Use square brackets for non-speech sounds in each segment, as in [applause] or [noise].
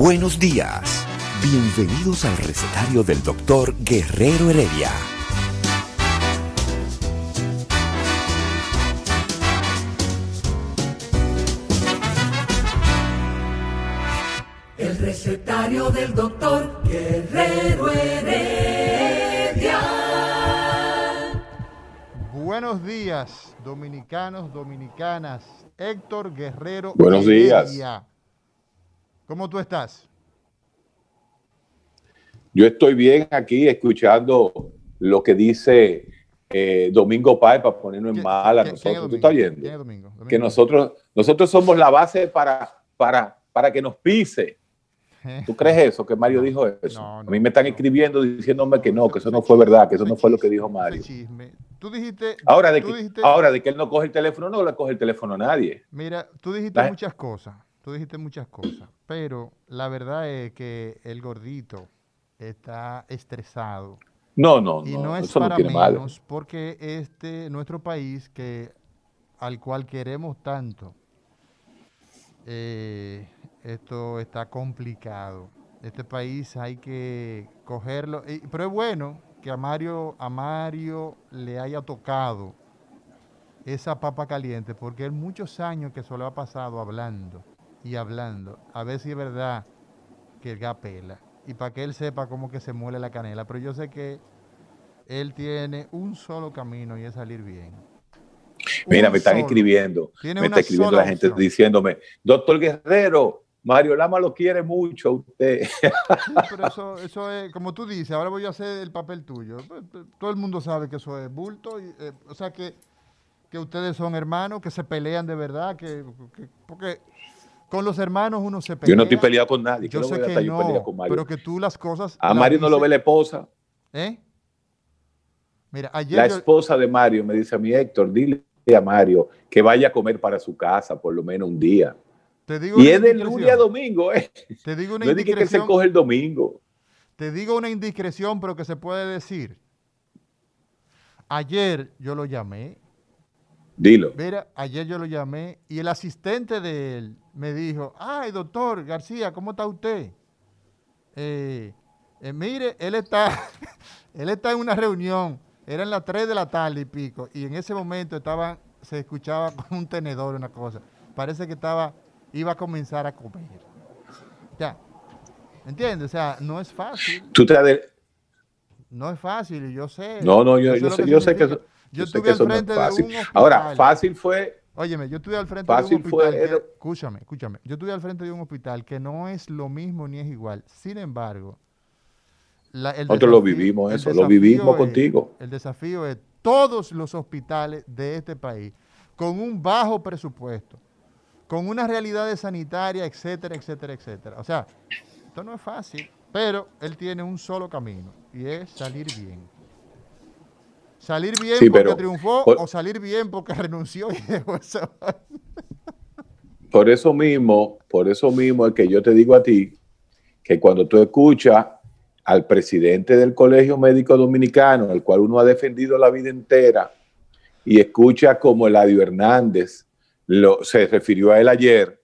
Buenos días. Bienvenidos al recetario del doctor Guerrero Heredia. El recetario del doctor Guerrero Heredia. Buenos días, dominicanos, dominicanas. Héctor Guerrero. Buenos días. ¿Cómo tú estás? Yo estoy bien aquí escuchando lo que dice eh, Domingo Páez para ponernos en ¿Quién- mal a quién- quién es nosotros. ¿Tú estás ¿Quién es? Domingo? Domingo. Que nosotros, nosotros somos la base para, para, para que nos pise. [laughs] ¿Tú crees eso? Que Mario dijo eso. No, a mí me están no. escribiendo diciéndome que no, que eso no fue verdad, que eso no fue lo que dijo Mario. chisme. Tú dijiste. Ahora de, que, dijiste- ahora de que él no coge el teléfono, no le coge el teléfono a nadie. Mira, tú dijiste muchas cosas. Tú dijiste muchas cosas. Pero la verdad es que el gordito está estresado. No, no, Y no, no es eso no para mal. menos porque este nuestro país que al cual queremos tanto eh, esto está complicado. Este país hay que cogerlo, pero es bueno que a Mario a Mario le haya tocado esa papa caliente porque él muchos años que se lo ha pasado hablando y hablando a ver si es verdad que el gas pela y para que él sepa cómo que se muele la canela. Pero yo sé que él tiene un solo camino y es salir bien. Mira, Un me están solo. escribiendo, me está escribiendo la gente opción. diciéndome, doctor Guerrero, Mario Lama lo quiere mucho a usted. Sí, pero eso, eso es, como tú dices, ahora voy a hacer el papel tuyo. Todo el mundo sabe que eso es bulto. y, eh, o sea, que, que ustedes son hermanos, que se pelean de verdad. que, que- Porque con los hermanos uno se pelea. Yo no estoy peleado con nadie. Yo ¿Qué sé que estar yo peleado no, con Mario? pero que tú las cosas... A las Mario no lo ve la esposa. ¿Eh? Mira, ayer La yo- esposa de Mario me dice a mí, Héctor, dile a Mario que vaya a comer para su casa por lo menos un día. te digo Y es de lunes a domingo, ¿eh? Te digo una No es que, él se coge el domingo. Te digo una indiscreción, pero que se puede decir. Ayer yo lo llamé. Dilo. Mira, ayer yo lo llamé y el asistente de él me dijo, ay, doctor García, ¿cómo está usted? Eh, eh, mire, él está, [laughs] él está en una reunión, eran las 3 de la tarde y pico, y en ese momento estaba, se escuchaba [laughs] como un tenedor, una cosa. Parece que estaba, iba a comenzar a comer. Ya, ¿entiendes? O sea, no es fácil. Tú te No es fácil, yo sé. No, no, yo, sé yo sé, yo sé que Yo yo sé estuve que al no es frente de fácil. un Ahora, fácil fue, Óyeme, yo estuve al frente de un Fácil fue hospital. que- el- escúchame, escúchame. Yo estuve al frente de un hospital que no es lo mismo ni es igual. Sin embargo, la- el Nosotros lo vivimos eso, lo vivimos es- contigo. El desafío es todos los hospitales de este país con un bajo presupuesto, con unas realidades sanitarias, etcétera, etcétera, etcétera. O sea, esto no es fácil, pero él tiene un solo camino y es salir bien. Salir bien Sí, porque pero- triunfó por- o salir bien porque [laughs] renunció y dejó esa por eso mismo, por eso mismo es que yo te digo a ti que cuando tú escuchas al presidente del Colegio Médico Dominicano, al cual uno ha defendido la vida entera, y escucha como Eladio Hernández lo, se refirió a él ayer,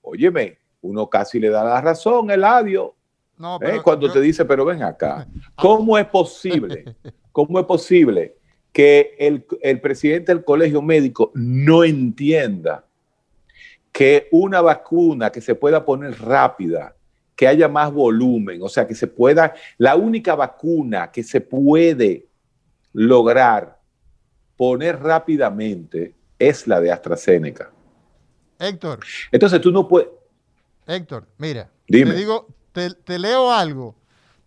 óyeme, uno casi le da la razón, Eladio, No, ¿eh? pero cuando yo- te dice, pero ven acá, ¿cómo es posible? ¿Cómo es posible que el, el presidente del colegio médico no entienda que una vacuna que se pueda poner rápida, que haya más volumen, o sea, que se pueda, la única vacuna que se puede lograr poner rápidamente es la de AstraZeneca. Héctor, Entonces tú no puedes, Héctor, mira, Dime. te digo, te, te leo algo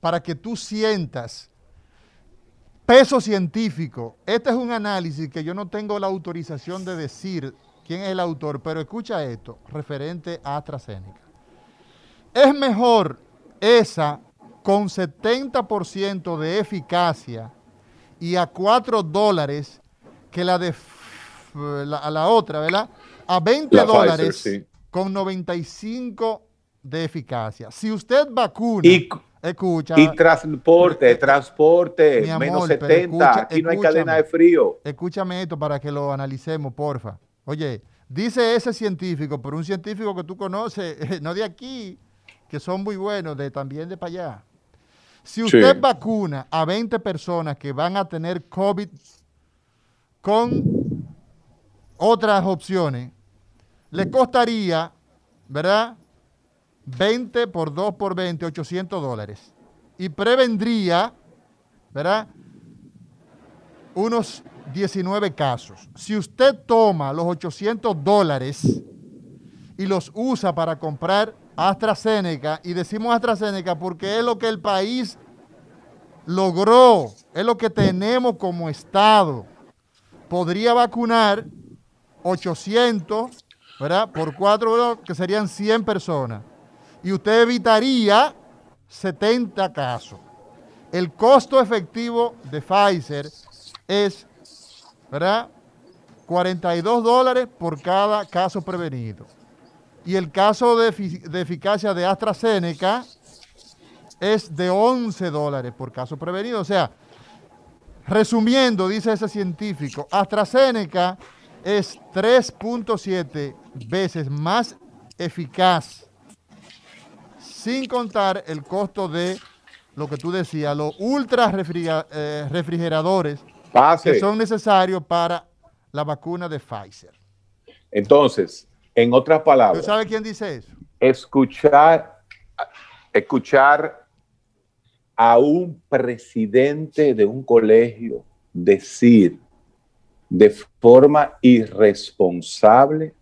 para que tú sientas Peso científico. Este es un análisis que yo no tengo la autorización de decir quién es el autor, pero escucha esto, referente a AstraZeneca. Es mejor esa con 70% de eficacia y a 4 dólares que la de la, la otra, ¿verdad? A 20 dólares con 95 de eficacia. Si usted vacuna, y, escucha. Y transporte, transporte, menos 70. aquí no hay cadena de frío. Escúchame esto para que lo analicemos, porfa. Oye, dice ese científico, pero un científico que tú conoces, [laughs] no de aquí, que son muy buenos, de también de para allá. Si usted vacuna a 20 personas que van a tener COVID con otras opciones, le costaría, ¿verdad? 20 por 2 por 20, 800 dólares. Y prevendría, ¿verdad? Unos 19 casos. Si usted toma los 800 dólares y los usa para comprar AstraZeneca, y decimos AstraZeneca porque es lo que el país logró, es lo que tenemos como Estado, podría vacunar 800, ¿verdad? Por cuatro, que serían 100 personas. Y usted evitaría 70 casos. El costo efectivo de Pfizer es, ¿verdad? 42 dólares por cada caso prevenido. Y el caso de, de eficacia de AstraZeneca es de 11 dólares por caso prevenido. O sea, resumiendo, dice ese científico, AstraZeneca es 3.7 veces más eficaz, sin contar el costo de lo que tú decías, los ultra eh, refrigeradores que son necesarios para la vacuna de Pfizer. Entonces, en otras palabras. ¿Tú sabes quién dice eso? Escuchar, escuchar a un presidente de un colegio decir de forma irresponsable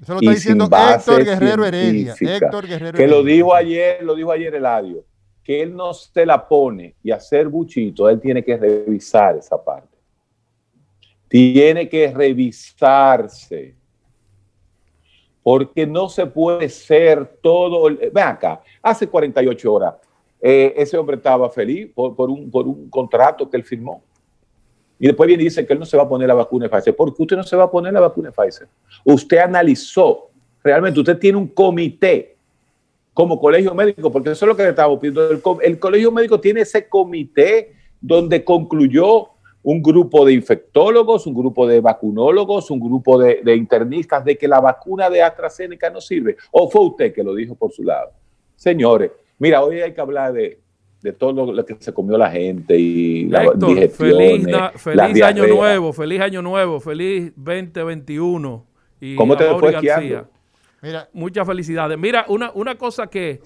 Eso lo está diciendo Héctor Guerrero Heredia. Héctor Guerrero que lo dijo ayer, lo dijo ayer Eladio, que él no se la pone y hacer buchito, él tiene que revisar esa parte. Tiene que revisarse porque no se puede ser todo. Ven acá, hace 48 horas eh, ese hombre estaba feliz por, un, por un contrato que él firmó. Y después viene y dice que él no se va a poner la vacuna de Pfizer. ¿Por qué usted no se va a poner la vacuna de Pfizer? Usted analizó, realmente usted tiene un comité como colegio médico, porque eso es lo que le estaba pidiendo. El, el colegio médico tiene ese comité donde concluyó un grupo de infectólogos, un grupo de vacunólogos, un grupo de, internistas de que la vacuna de AstraZeneca no sirve. ¿O fue usted que lo dijo por su lado? Señores, mira, hoy hay que hablar de, todo lo que se comió la gente y la feliz, feliz año nuevo, feliz año nuevo, feliz 2021. Y ¿Cómo te fue García. Mira, muchas felicidades. Mira, una, una cosa que,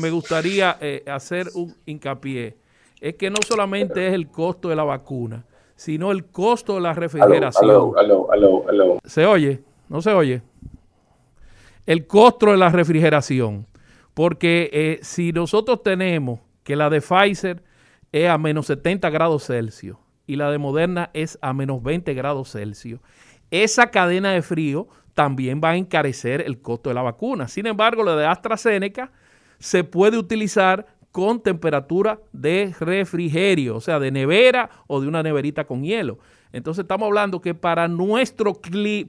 me gustaría eh, hacer un hincapié es que no solamente es el costo de la vacuna, sino el costo de la refrigeración. ¿Se oye? ¿No se oye? El costo de la refrigeración. Porque eh, si nosotros tenemos que la de Pfizer es a menos 70 grados Celsius y la de Moderna es a menos 20 grados Celsius, esa cadena de frío también va a encarecer el costo de la vacuna. Sin embargo, la de AstraZeneca se puede utilizar con temperatura de refrigerio, o sea, de nevera o de una neverita con hielo. Entonces estamos hablando que para, nuestro,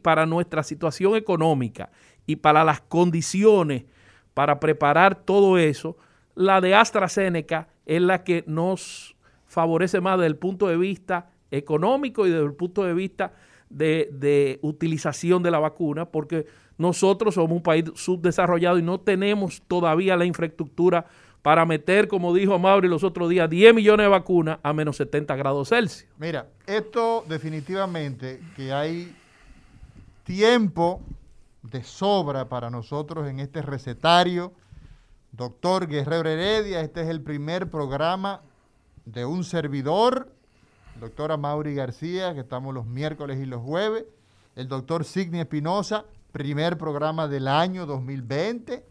para nuestra situación económica y para las condiciones para preparar todo eso, la de AstraZeneca es la que nos favorece más desde el punto de vista económico y desde el punto de vista de, de utilización de la vacuna, porque nosotros somos un país subdesarrollado y no tenemos todavía la infraestructura para meter, como dijo Mauri los otros días, 10 millones de vacunas a menos 70 grados Celsius. Mira, esto definitivamente que hay tiempo de sobra para nosotros en este recetario. Doctor Guerrero Heredia, este es el primer programa de un servidor, doctora Mauri García, que estamos los miércoles y los jueves. El doctor Signi Espinosa, primer programa del año 2020.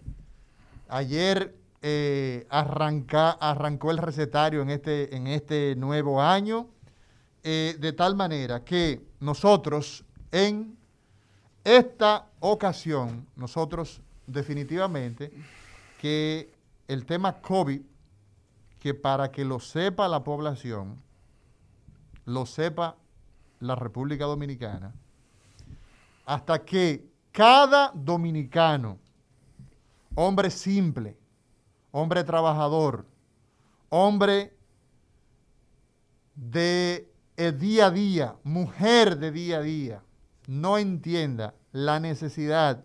Ayer eh, arranca, arrancó el recetario en este, en este nuevo año. eh, de tal manera que nosotros en esta ocasión, nosotros definitivamente que el tema COVID, que para que lo sepa la población, lo sepa la República Dominicana, hasta que cada dominicano, hombre simple, hombre trabajador, hombre de día a día, mujer de día a día, no entienda la necesidad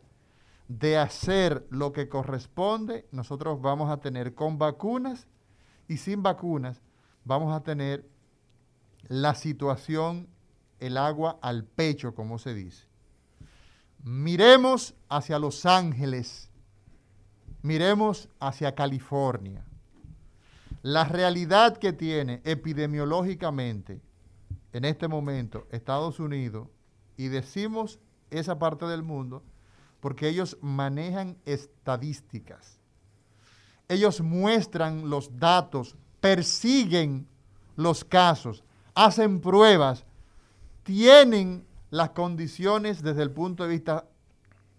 de hacer lo que corresponde, nosotros vamos a tener con vacunas y sin vacunas, vamos a tener la situación, el agua al pecho, como se dice. Miremos hacia Los Ángeles, miremos hacia California. La realidad que tiene epidemiológicamente en este momento Estados Unidos, y decimos esa parte del mundo, porque ellos manejan estadísticas. Ellos muestran los datos, persiguen los casos, hacen pruebas, tienen las condiciones desde el punto de vista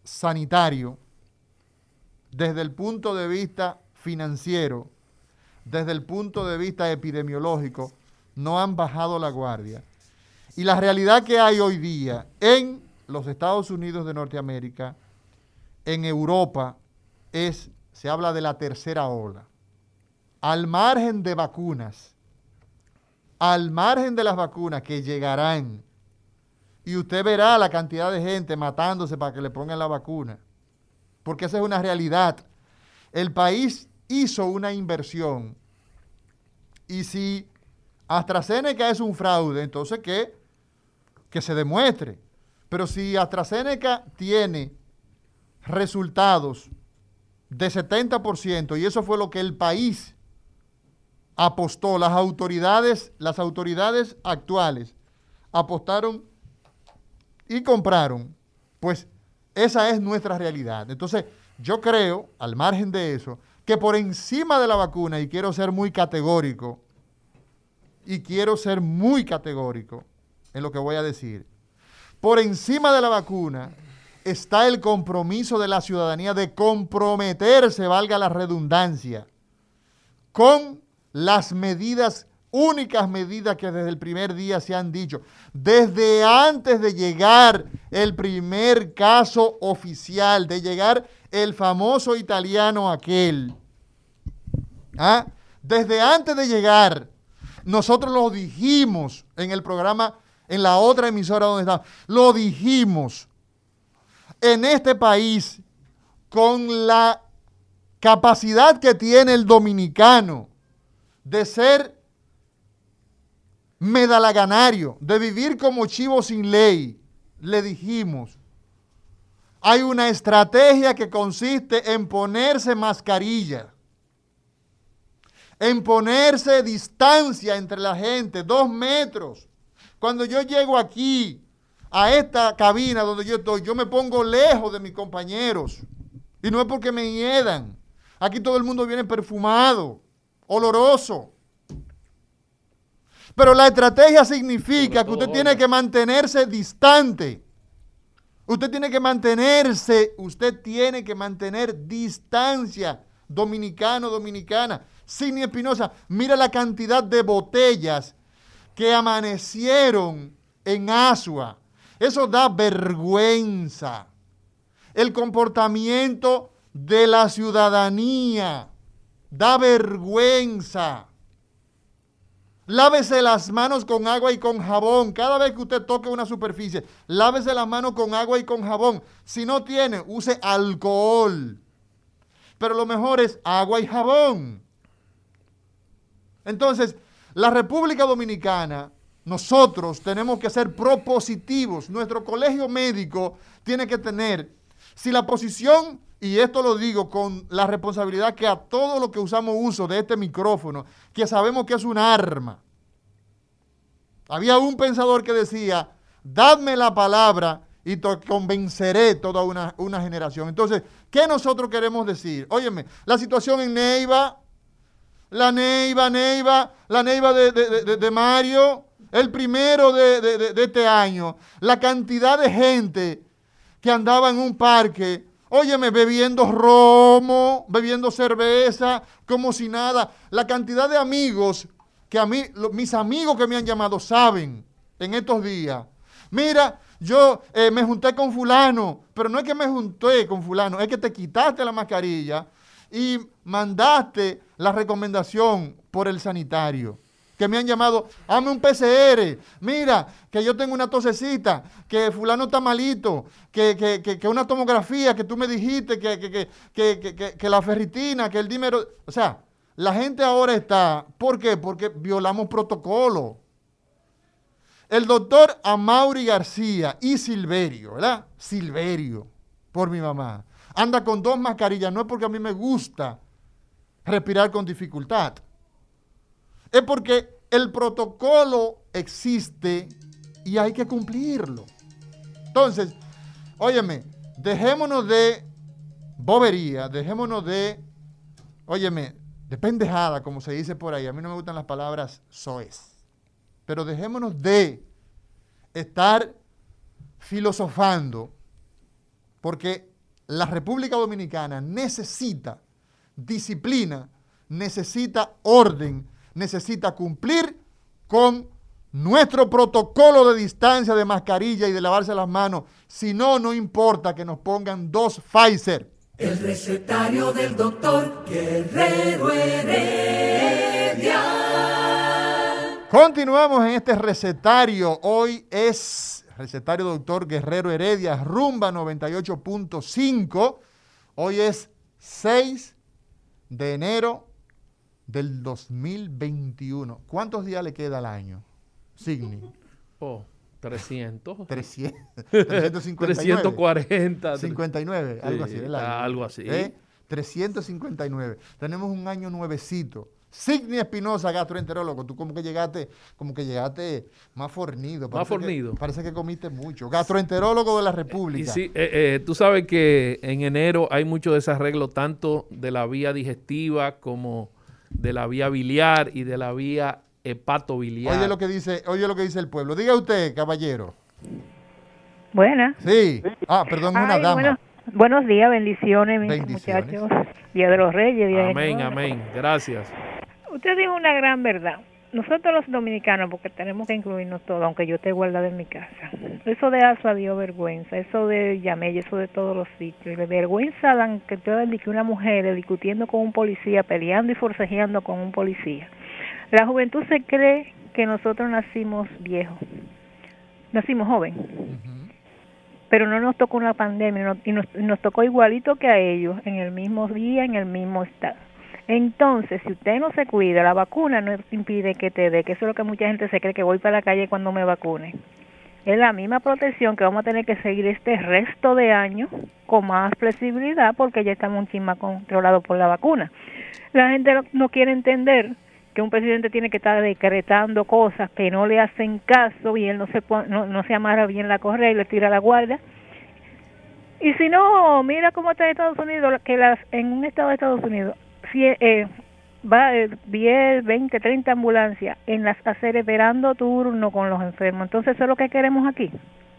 sanitario, desde el punto de vista financiero, desde el punto de vista epidemiológico, no han bajado la guardia. Y la realidad que hay hoy día en los Estados Unidos de Norteamérica, en Europa, es, se habla de la tercera ola. Al margen de vacunas, al margen de las vacunas que llegarán, y usted verá la cantidad de gente matándose para que le pongan la vacuna, porque esa es una realidad. El país hizo una inversión y si AstraZeneca es un fraude, entonces ¿qué? Que se demuestre. Pero si AstraZeneca tiene resultados de 70%, y eso fue lo que el país apostó, las autoridades, las autoridades actuales apostaron y compraron, pues esa es nuestra realidad. Entonces, yo creo, al margen de eso, que por encima de la vacuna, y quiero ser muy categórico, y quiero ser muy categórico en lo que voy a decir, por encima de la vacuna está el compromiso de la ciudadanía de comprometerse, valga la redundancia, con las medidas, únicas medidas que desde el primer día se han dicho, desde antes de llegar el primer caso oficial, de llegar el famoso italiano aquel, ¿ah? desde antes de llegar, nosotros lo dijimos en el programa, en la otra emisora donde está, lo dijimos, en este país, con la capacidad que tiene el dominicano, de ser medalaganario, de vivir como chivo sin ley, le dijimos, hay una estrategia que consiste en ponerse mascarilla, en ponerse distancia entre la gente, dos metros. Cuando yo llego aquí, a esta cabina donde yo estoy, yo me pongo lejos de mis compañeros. Y no es porque me hiedan. Aquí todo el mundo viene perfumado oloroso. Pero la estrategia significa que usted tiene que mantenerse distante. Usted tiene que mantenerse, usted tiene que mantener distancia dominicano, dominicana. Sidney Espinosa, mira la cantidad de botellas que amanecieron en Asua. Eso da vergüenza. El comportamiento de la ciudadanía Da vergüenza. Lávese las manos con agua y con jabón. Cada vez que usted toque una superficie, lávese las manos con agua y con jabón. Si no tiene, use alcohol. Pero lo mejor es agua y jabón. Entonces, la República Dominicana, nosotros tenemos que ser propositivos. Nuestro colegio médico tiene que tener, si la posición y esto lo digo con la responsabilidad que a todos los que usamos uso de este micrófono, que sabemos que es un arma. Había un pensador que decía, dadme la palabra y convenceré toda una, generación. Entonces, ¿qué nosotros queremos decir? Óyeme, la situación en Neiva, la Neiva, Neiva, la Neiva de Mario, el primero de, de- este año, la cantidad de gente que andaba en un parque, óyeme, bebiendo romo, bebiendo cerveza, como si nada. La cantidad de amigos que a mí, mis amigos que me han llamado saben en estos días. Mira, yo eh, me junté con fulano, pero no es que me junté con fulano, es que te quitaste la mascarilla y mandaste la recomendación por el sanitario. Que me han llamado, hazme un PCR, mira, que yo tengo una tosecita, que fulano está malito, que, que, que- que una tomografía, que tú me dijiste, que, la ferritina, que el dímero. O sea, la gente ahora está, ¿por qué? Porque violamos protocolo. El doctor Amaury García y Silverio, ¿verdad? Silverio, por mi mamá. Anda con dos mascarillas, no es porque a mí me gusta respirar con dificultad. Es porque el protocolo existe y hay que cumplirlo. Entonces, óyeme, dejémonos de bobería, dejémonos de, óyeme, de pendejada, como se dice por ahí. A mí no me gustan las palabras soez. Pero dejémonos de estar filosofando, porque la República Dominicana necesita disciplina, necesita orden, necesita cumplir con nuestro protocolo de distancia, de mascarilla y de lavarse las manos. Si no, no importa que nos pongan dos Pfizer. El recetario del doctor Guerrero Heredia. Continuamos en este recetario. Hoy es recetario doctor Guerrero Heredia, rumba 98.5. Hoy es 6 de enero del 2021. ¿Cuántos días le queda al año? Signi. [laughs] Oh, 300. 300, 359. 340. 59, algo Sí, así, ¿verdad? algo así. ¿Eh? 359. Tenemos un año nuevecito. Signi Espinosa, gastroenterólogo. Tú como que llegaste, como que llegaste más fornido. Más que- fornido. parece que comiste mucho. Gastroenterólogo de la Y República. sí, eh, eh, tú sabes que en enero hay mucho desarreglo tanto de la vía digestiva como de la vía biliar y de la vía hepatobiliar. Oye lo que dice, oye lo que dice el pueblo. Diga usted, caballero. Buenas. Sí. Ah, perdón, una Ay, dama. bueno, buenos días, bendiciones, mis Bendiciones. muchachos. Día de los Reyes, Día de Amén, Jehová. amén. Gracias. Usted dijo una gran verdad. Nosotros los dominicanos, porque tenemos que incluirnos todos, aunque yo esté guardada en mi casa. Eso de Alfa dio vergüenza, eso de Yamey, eso de todos los sitios. De vergüenza dan que que una mujer discutiendo con un policía, peleando y forcejeando con un policía. La juventud se cree que nosotros nacimos viejos, nacimos joven, Ujú. pero no nos tocó una pandemia no- y nos, y nos tocó igualito que a ellos, en el mismo día, en el mismo estado. Entonces, si usted no se cuida, la vacuna no impide que te dé, que eso es lo que mucha gente se cree que voy para la calle cuando me vacune. Es la misma protección que vamos a tener que seguir este resto de años con más flexibilidad porque ya estamos un chin más controlados por la vacuna. La gente no, quiere entender que un presidente tiene que estar decretando cosas que no le hacen caso y él no se no, no se amarra bien la correa y le tira la guardia. Y si no, mira cómo está Estados Unidos, que las en un estado de Estados Unidos eh, va eh, 10, 20, 30 ambulancias en las aceras esperando turno con los enfermos. Entonces, eso es lo que queremos aquí.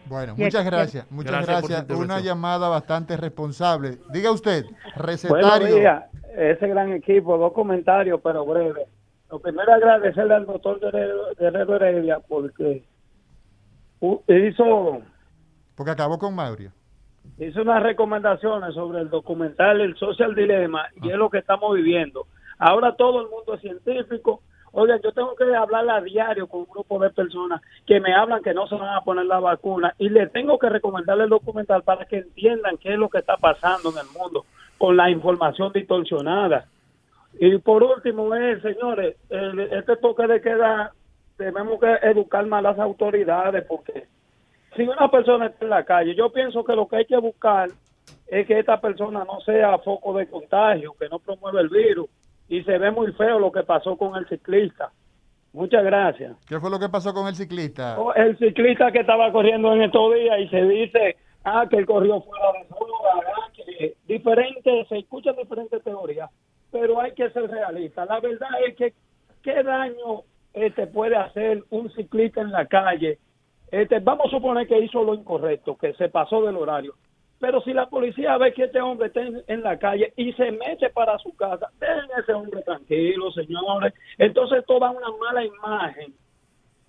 Bueno, Y muchas aquí- gracias. Muchas Gracias gracias. Una llamada bastante responsable. Diga usted, recetario. días, ese gran equipo, dos comentarios, pero breves. Lo primero, agradecerle al doctor Guerrero, Heredia porque hizo, Porque acabó con Mauricio. Hizo unas recomendaciones sobre el documental El Social Dilemma y es lo que estamos viviendo. Ahora todo el mundo es científico. Oigan, yo tengo que hablar a diario con un grupo de personas que me hablan que no se van a poner la vacuna y les tengo que recomendarle el documental para que entiendan qué es lo que está pasando en el mundo con la información distorsionada. Y por último es, señores, el- este toque de queda, tenemos que educar más a las autoridades porque si una persona está en la calle, yo pienso que lo que hay que buscar es que esta persona no sea foco de contagio, que no promueva el virus. Y se ve muy feo lo que pasó con el ciclista. Muchas gracias. ¿Qué fue lo que pasó con el ciclista? Oh, El ciclista que estaba corriendo en estos días y se dice, ah, que él corrió fuera de zona, ah, que diferentes, se escuchan diferentes teorías, pero hay que ser realista. La verdad es que qué daño este puede hacer un ciclista en la calle? Este, vamos a suponer que hizo lo incorrecto, que se pasó del horario. Pero si la policía ve que este hombre está en, la calle y se mete para su casa, dejen a ese hombre tranquilo, señores. Entonces esto da una mala imagen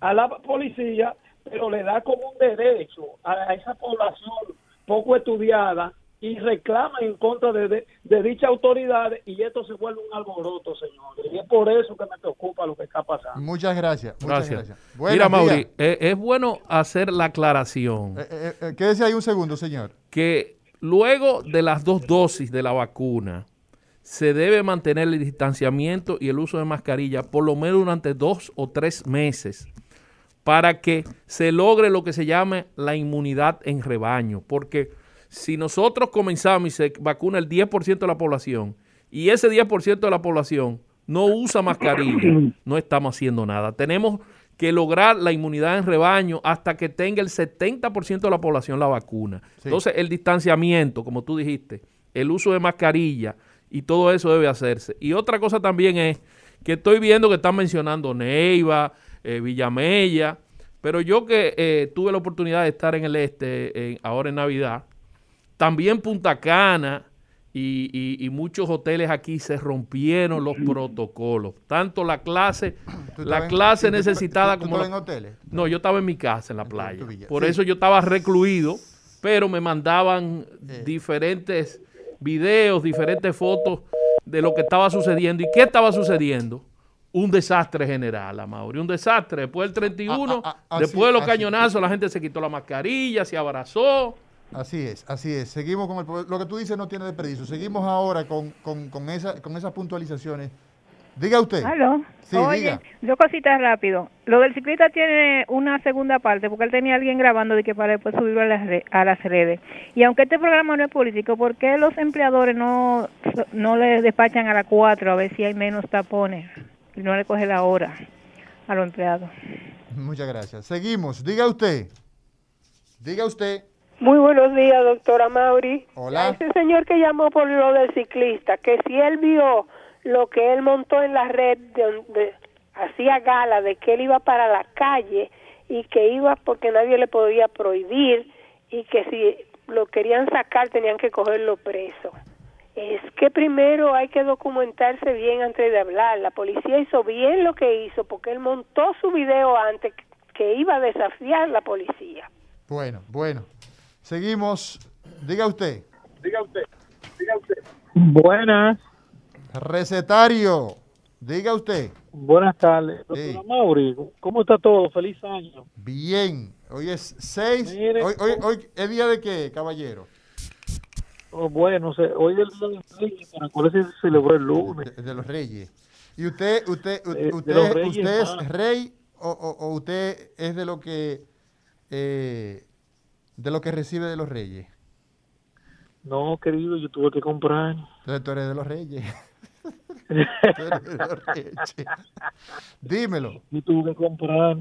a la policía, pero le da como un derecho a esa población poco estudiada y reclama en contra de, de, de dichas autoridades y esto se vuelve un alboroto, señores. Y es por eso que me preocupa lo que está pasando. Muchas gracias. Muchas Gracias. Mira, Mauri, días. eh, es bueno hacer la aclaración Eh, eh, eh, quédese ahí un segundo, señor. que luego de las dos dosis de la vacuna se debe mantener el distanciamiento y el uso de mascarilla por lo menos durante dos o tres meses para que se logre lo que se llama la inmunidad en rebaño. Porque si nosotros comenzamos y se vacuna el 10% de la población y ese 10% de la población no usa mascarilla, [clears throat] no estamos haciendo nada. Tenemos que lograr la inmunidad en rebaño hasta que tenga el 70% de la población la vacuna. Sí. Entonces, el distanciamiento, como tú dijiste, el uso de mascarilla y todo eso debe hacerse. Y otra cosa también es que estoy viendo que están mencionando Neiva, eh, Villamella, pero yo que eh, tuve la oportunidad de estar en el este eh, ahora en Navidad, también Punta Cana y, y- y muchos hoteles aquí se rompieron los protocolos. Tanto la clase, ¿Tú la en- clase tú- tú- necesitada tú como la- en hoteles? no, yo estaba en mi casa en la playa. en. Por Sí. eso yo estaba recluido, pero me mandaban Eh. diferentes videos, diferentes fotos de lo que estaba sucediendo. ¿Y qué estaba sucediendo? Un desastre general, Amaury, un desastre. Después del 31, Ah, ah, ah, después de los cañonazos, la gente se quitó la mascarilla, se abrazó. Así es, así es. Seguimos con el... Lo que tú dices no tiene desperdicio. Seguimos ahora con, con, con, esa, con esas puntualizaciones. Diga usted. ¿Aló? Sí, Oye, diga. dos cositas rápido. Lo del ciclista tiene una segunda parte, porque él tenía a alguien grabando de que para después subirlo a las, re- a las redes. Y aunque este programa no es político, ¿por qué los empleadores no, no le despachan a las 4 a ver si hay menos tapones? Y no le coge la hora a los empleados. Muchas gracias. Seguimos. Diga usted. Diga usted. Muy buenos días, doctora Mauri. Hola. A ese señor que llamó por lo del ciclista, que si él vio lo que él montó en la red, de, donde hacía gala de que él iba para la calle y que iba porque nadie le podía prohibir y que si lo querían sacar tenían que cogerlo preso. Es que primero hay que documentarse bien antes de hablar. La policía hizo bien lo que hizo porque él montó su video antes que iba a desafiar la policía. Bueno, bueno. Seguimos. Diga usted. Buenas, Recetario. Diga usted. buenas tardes. Sí. Doctora Mauri, ¿cómo está todo? Feliz año. Bien. Hoy es 6. Mire, Hoy, hoy, hoy es día de qué, caballero? Oh, bueno, se- hoy es el día de los Reyes, para cuál se celebró el lunes. De, de los reyes. ¿Y usted, usted, Eh, de usted, reyes, usted es ah. rey o, o- o usted es de lo que eh, de lo que recibe de los reyes? No, querido, yo tuve que comprar. Entonces tú eres de los reyes. [laughs] Tú eres de los reyes. Dímelo. yo tuve que comprar.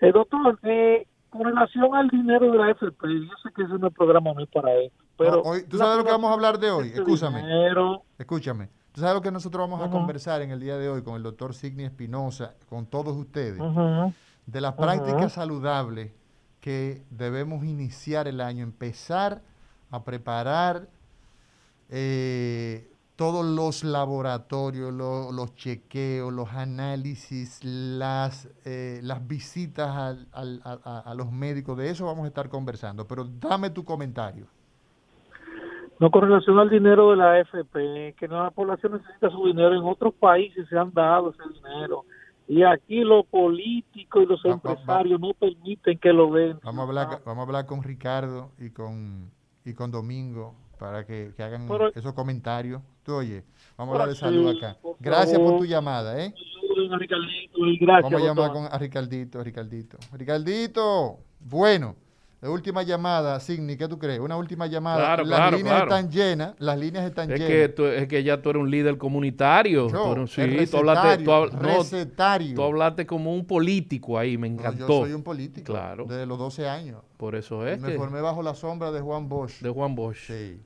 Eh, doctor, eh, con relación al dinero de la FP, yo sé que ese no es programa muy para esto, pero... No, hoy- ¿Tú sabes lo que vamos a hablar de hoy? ese Escúchame. dinero, Escúchame. ¿Tú sabes lo que nosotros vamos a conversar en el día de hoy con el doctor Signi Espinosa, con todos ustedes? de las Ujú. prácticas saludables que debemos iniciar el año, empezar a preparar eh, todos los laboratorios, lo- los chequeos, los análisis, las, eh, las visitas al- al- a, a- los médicos. De eso vamos a estar conversando, pero dame tu comentario. No, con relación al dinero de la AFP, que la población necesita su dinero. En otros países se han dado ese dinero. Y aquí los políticos y los Va- va- empresarios no permiten que lo den. Vamos a hablar, vamos a hablar con Ricardo y con, y con Domingo para que, que hagan Pero- esos comentarios. Tú oye, vamos a hablar de salud sí, acá. por Gracias por favor. tu llamada, ¿eh? A Ricardito gracias. Vamos a llamar con, a Ricardito, Ricardito. Ricardito, bueno, la última llamada, Signi, ¿qué tú crees? Una última llamada. Claro, las claro, líneas claro. están llenas, las líneas están Es llenas. que, tú- es que ya tú eres un líder comunitario. Yo, Tú eres- el sí, tú hablaste, tú, recetario, hab- no, tú hablaste como un político ahí, me No, encantó. yo soy un político Claro. desde los 12 años. Por eso es Me que- formé bajo la sombra de Juan Bosch. de Juan Bosch. Sí.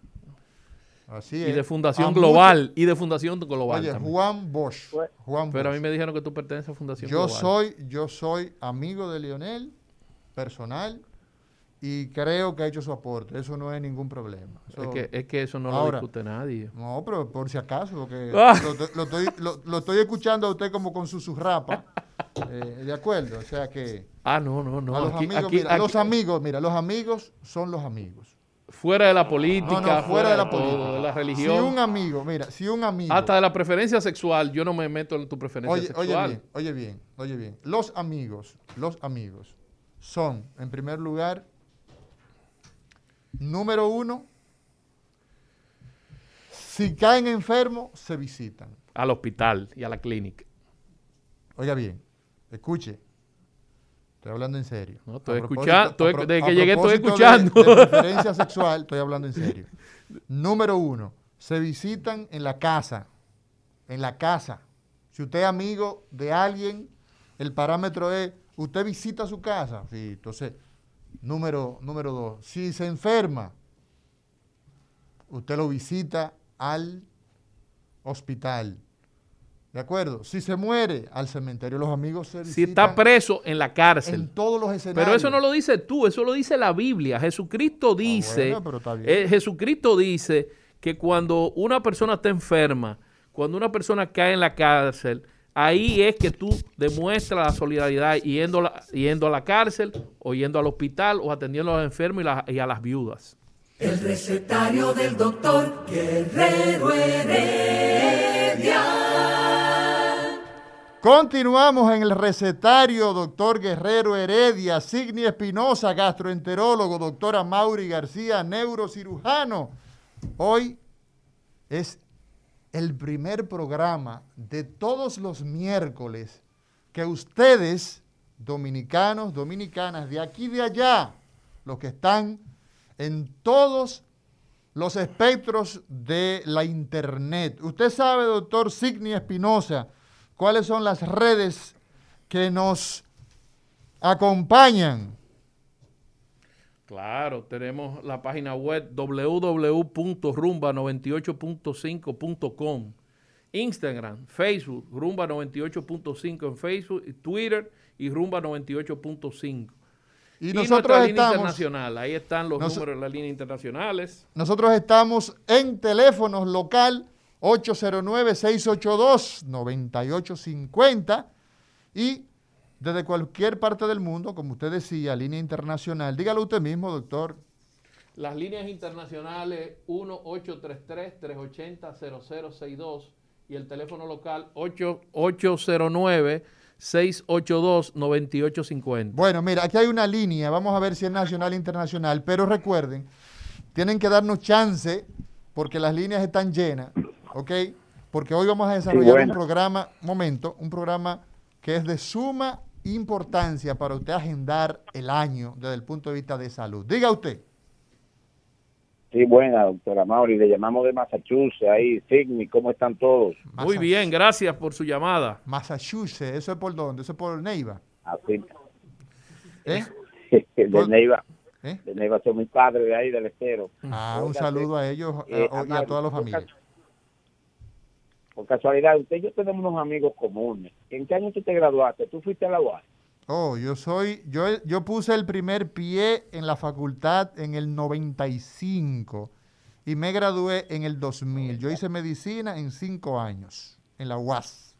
Así Y es. de Fundación Global. Y de Fundación Global. Oye, también. Juan Bosch. Juan Pero a mí me dijeron que tú perteneces a Fundación Yo Global. soy, yo soy amigo de Lionel, personal, y creo que ha hecho su aporte. Eso no es ningún problema. Es que, es que eso no lo discute nadie. No, pero por si acaso, porque Ah. [laughs] lo, lo estoy, lo- lo estoy escuchando a usted como con su surrapa. eh, de acuerdo, o sea que Ah, no, no, no. a los aquí- amigos, aquí- mira, aquí- los amigos, mira, los amigos son los amigos. fuera de la política, No, no, fuera de la todo, política. de la Si religión, un amigo, mira, si un amigo. hasta de la preferencia sexual, yo no me meto en tu preferencia Oye, oye sexual. bien, oye bien, oye bien. Los amigos, los amigos son, en primer lugar, número uno, si caen enfermos, se visitan. Al hospital y a la clínica. Oiga bien, escuche. Estoy hablando en serio. No, estoy escuchando, desde que llegué estoy de- escuchando. De, preferencia sexual, estoy hablando en serio. [laughs] Número uno, se visitan en la casa. En la casa. Si usted es amigo de alguien, el parámetro es, usted visita su casa. Sí, entonces, número, número dos, si se enferma, usted lo visita al hospital. ¿De acuerdo? Si se muere, al cementerio. Los amigos se Si está preso en la cárcel. en todos los escenarios. Pero eso no lo dices tú, eso lo dice la Biblia. Jesucristo dice, bueno, pero está bien. eh, Jesucristo dice que cuando una persona está enferma, cuando una persona cae en la cárcel, ahí es que tú demuestras la solidaridad yendo, a la- yendo a la cárcel o yendo al hospital o atendiendo a los enfermos y, la- y a las viudas. El recetario del doctor Guerrero Heredia. Continuamos en el recetario, doctor Guerrero Heredia, Signi Espinosa, gastroenterólogo, doctora Mauri García, neurocirujano. Hoy es el primer programa de todos los miércoles que ustedes, dominicanos, dominicanas, de aquí y de allá, los que están en todos los espectros de la Internet. Usted sabe, doctor Signi Espinosa, cuáles son las redes que nos acompañan. Claro, tenemos la página web www.rumba98.5.com, Instagram, Facebook, Rumba 98.5 en Facebook, y Twitter y Rumba 98.5. Y, Y, nosotros nuestra línea estamos, internacional, ahí están los Nos- números de las líneas internacionales. nosotros estamos en teléfonos local 809-682-9850 y desde cualquier parte del mundo, como usted decía, línea internacional. Dígalo usted mismo, doctor. Las líneas internacionales 1-833-380-0062 y el teléfono local 8- 809-682-9850. Bueno, mira, aquí hay una línea, vamos a ver si es nacional o internacional, pero recuerden, tienen que darnos chance porque las líneas están llenas, ¿ok? Porque hoy vamos a desarrollar buena. un programa, momento, un programa que es de suma importancia para usted agendar el año desde el punto de vista de salud. Diga usted. Sí, buena, doctora Mauri. Le llamamos de Massachusetts, ahí, Signy, ¿cómo están todos? Muy bien, gracias por su llamada. Massachusetts, ¿eso es por dónde? ¿Eso es por Neiva? Así, ¿Eh? [laughs] de Por- Neiva. ¿Eh? De Neiva son mis padres de ahí, del estero. Ah, un saludo a ellos eh, y a Amado, toda la familia. Por casualidad, usted y yo tenemos unos amigos comunes. ¿En qué año tú te graduaste? ¿Tú fuiste a la UAS? Oh, yo soy, yo, yo puse el primer pie en la facultad en el 95 y me gradué en el 2000. Yo hice medicina en cinco años en la UAS.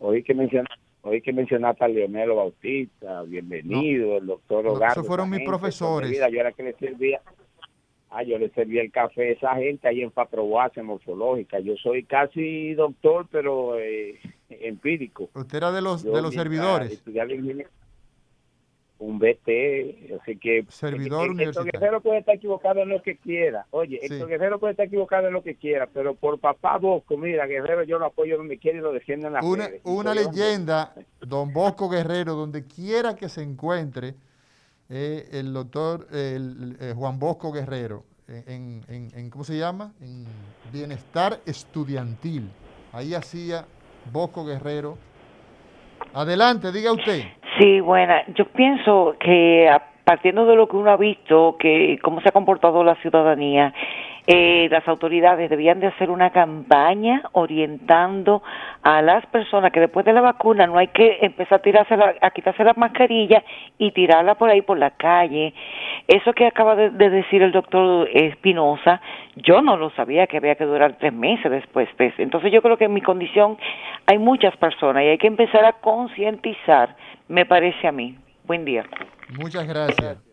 Oí que mencionaste, oí que mencionaste a Leonelo Bautista, bienvenido, el doctor No, Hogar. esos fueron mis profesores. Yo era que le servía, ah, yo le servía el café a esa gente ahí en Patroguasa, en morfológica. Yo soy casi doctor, pero eh, empírico. Usted era de los, Yo de los servidores. un BT, así que Servidor el, universitario. guerrero puede estar equivocado en lo que quiera. Oye, Sí. guerrero puede estar equivocado en lo que quiera, pero por papá Bosco, mira, guerrero yo lo apoyo donde quiera y lo defiendo en las Una, redes. una leyenda, don Bosco Guerrero, donde quiera que se encuentre, eh, el doctor eh, Juan Bosco Guerrero, en, en- en- ¿cómo se llama? En Bienestar Estudiantil. Ahí hacía Bosco Guerrero. Adelante, diga usted. Sí, buena. Yo pienso que partiendo de lo que uno ha visto, que cómo se ha comportado la ciudadanía, eh, las autoridades debían de hacer una campaña orientando a las personas que después de la vacuna no hay que empezar a tirarse a quitarse la mascarilla y tirarla por ahí por la calle. Eso que acaba de, decir el doctor Espinosa, yo no lo sabía que había que durar tres meses después de eso. Entonces yo creo que en mi condición hay muchas personas y hay que empezar a concientizar, me parece a mí. Buen día. Muchas gracias.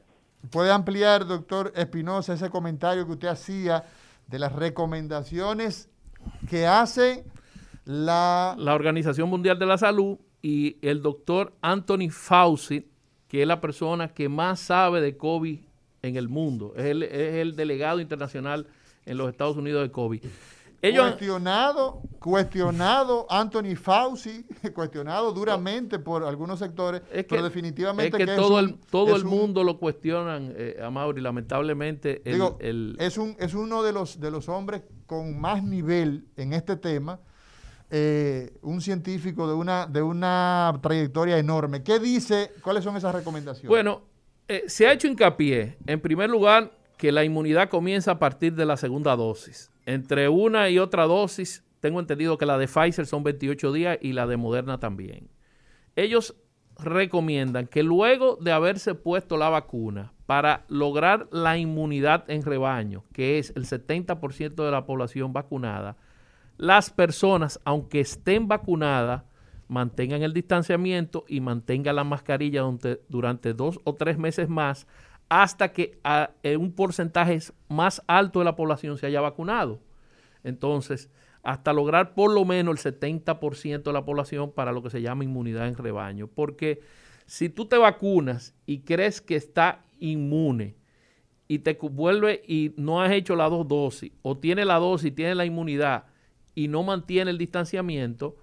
¿Puede ampliar, doctor Espinosa, ese comentario que usted hacía de las recomendaciones que hace la... La Organización Mundial de la Salud y el doctor Anthony Fauci, que es la persona que más sabe de COVID en el mundo. Es el, es el delegado internacional en los Estados Unidos de COVID cuestionado, cuestionado Anthony Fauci, [laughs] cuestionado duramente por algunos sectores, pero definitivamente es que, todo el todo el mundo lo cuestionan eh, a Mauri, lamentablemente es un es uno de los de los hombres con más nivel en este tema. Eh, un científico de una, de una trayectoria enorme. ¿Qué dice? ¿Cuáles son esas recomendaciones? Bueno, eh, se ha hecho hincapié, en primer lugar, que la inmunidad comienza a partir de la segunda dosis. Entre una y otra dosis, tengo entendido que la de Pfizer son 28 días y la de Moderna también. Ellos recomiendan que luego de haberse puesto la vacuna para lograr la inmunidad en rebaño, que es el 70% de la población vacunada, las personas, aunque estén vacunadas, mantengan el distanciamiento y mantengan la mascarilla durante, durante dos o tres meses más hasta que eh, un porcentaje más alto de la población se haya vacunado. Entonces, hasta lograr por lo menos el 70% de la población para lo que se llama inmunidad en rebaño. Porque si tú te vacunas y crees que está inmune y te vuelve y no has hecho las dos dosis, o tiene la dosis, tiene la inmunidad y no mantiene el distanciamiento,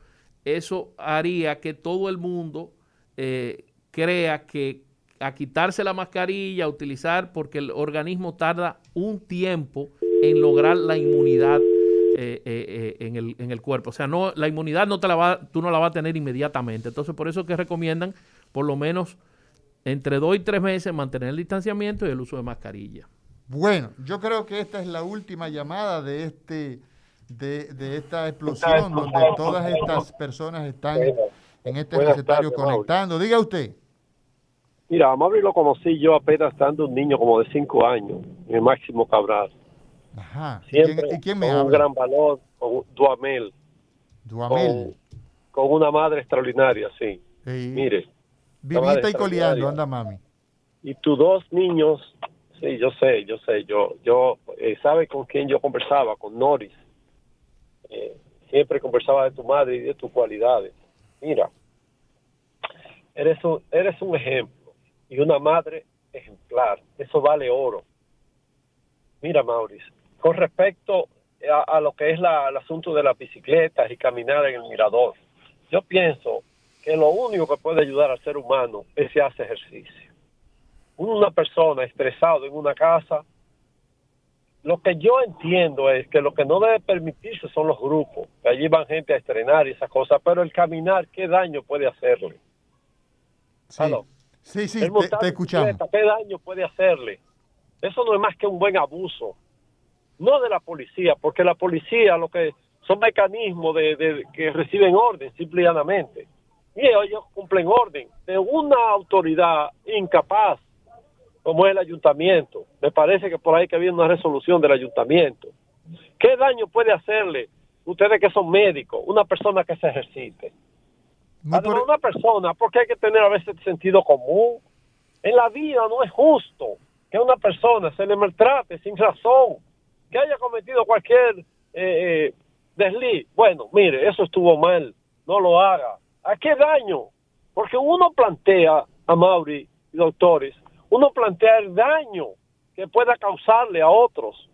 eso haría que todo el mundo eh, crea que a quitarse la mascarilla, a utilizar, porque el organismo tarda un tiempo en lograr la inmunidad eh, eh, eh, en, el, en, el, cuerpo. O sea, no, la inmunidad no te la va, tú no la vas a tener inmediatamente. Entonces, por eso es que recomiendan por lo menos entre dos y tres meses mantener el distanciamiento y el uso de mascarilla. Bueno, yo creo que esta es la última llamada de este de, de esta explosión donde todas estas personas están en este recetario conectando. Diga usted. Mira, a Mauri lo conocí yo apenas estando un niño como de cinco años, el Máximo Cabral. Ajá. Siempre ¿Y quién, me con un gran valor, con Duamel. Duamel. Con, una madre extraordinaria, sí. Mire. Vivita y coleando, anda mami. Y tus dos niños, sí, yo sé, yo sé, yo, yo, eh, ¿sabe con quién yo conversaba? Con Noris. Eh, siempre conversaba de tu madre y de tus cualidades. Mira, eres un, eres un ejemplo y una madre ejemplar. Eso vale oro. Mira, Mauricio, con respecto a, lo que es la, el asunto de las bicicletas y caminar en el mirador, yo pienso que lo único que puede ayudar al ser humano es si hace ejercicio. Una persona estresada en una casa, lo que yo entiendo es que lo que no debe permitirse son los grupos, que allí van gente a estrenar y esas cosas, pero el caminar, ¿qué daño puede hacerle? Sí. Sí, sí, te, escuchamos. ¿Qué daño puede hacerle? Eso no es más que un buen abuso. No de la policía, porque la policía lo que son mecanismos de, que reciben orden, simple y llanamente. Y ellos cumplen orden de una autoridad incapaz, como es el ayuntamiento. Me parece que por ahí que había una resolución del ayuntamiento. ¿Qué daño puede hacerle ustedes que son médicos, una persona que se ejercite? Para una persona, porque hay que tener a veces sentido común. En la vida no es justo que a una persona se le maltrate sin razón, que haya cometido cualquier eh, eh, desliz. Bueno, mire, eso estuvo mal, no lo haga. ¿A qué daño? Porque uno plantea, a Mauri y doctores, uno plantea el daño que pueda causarle a otros.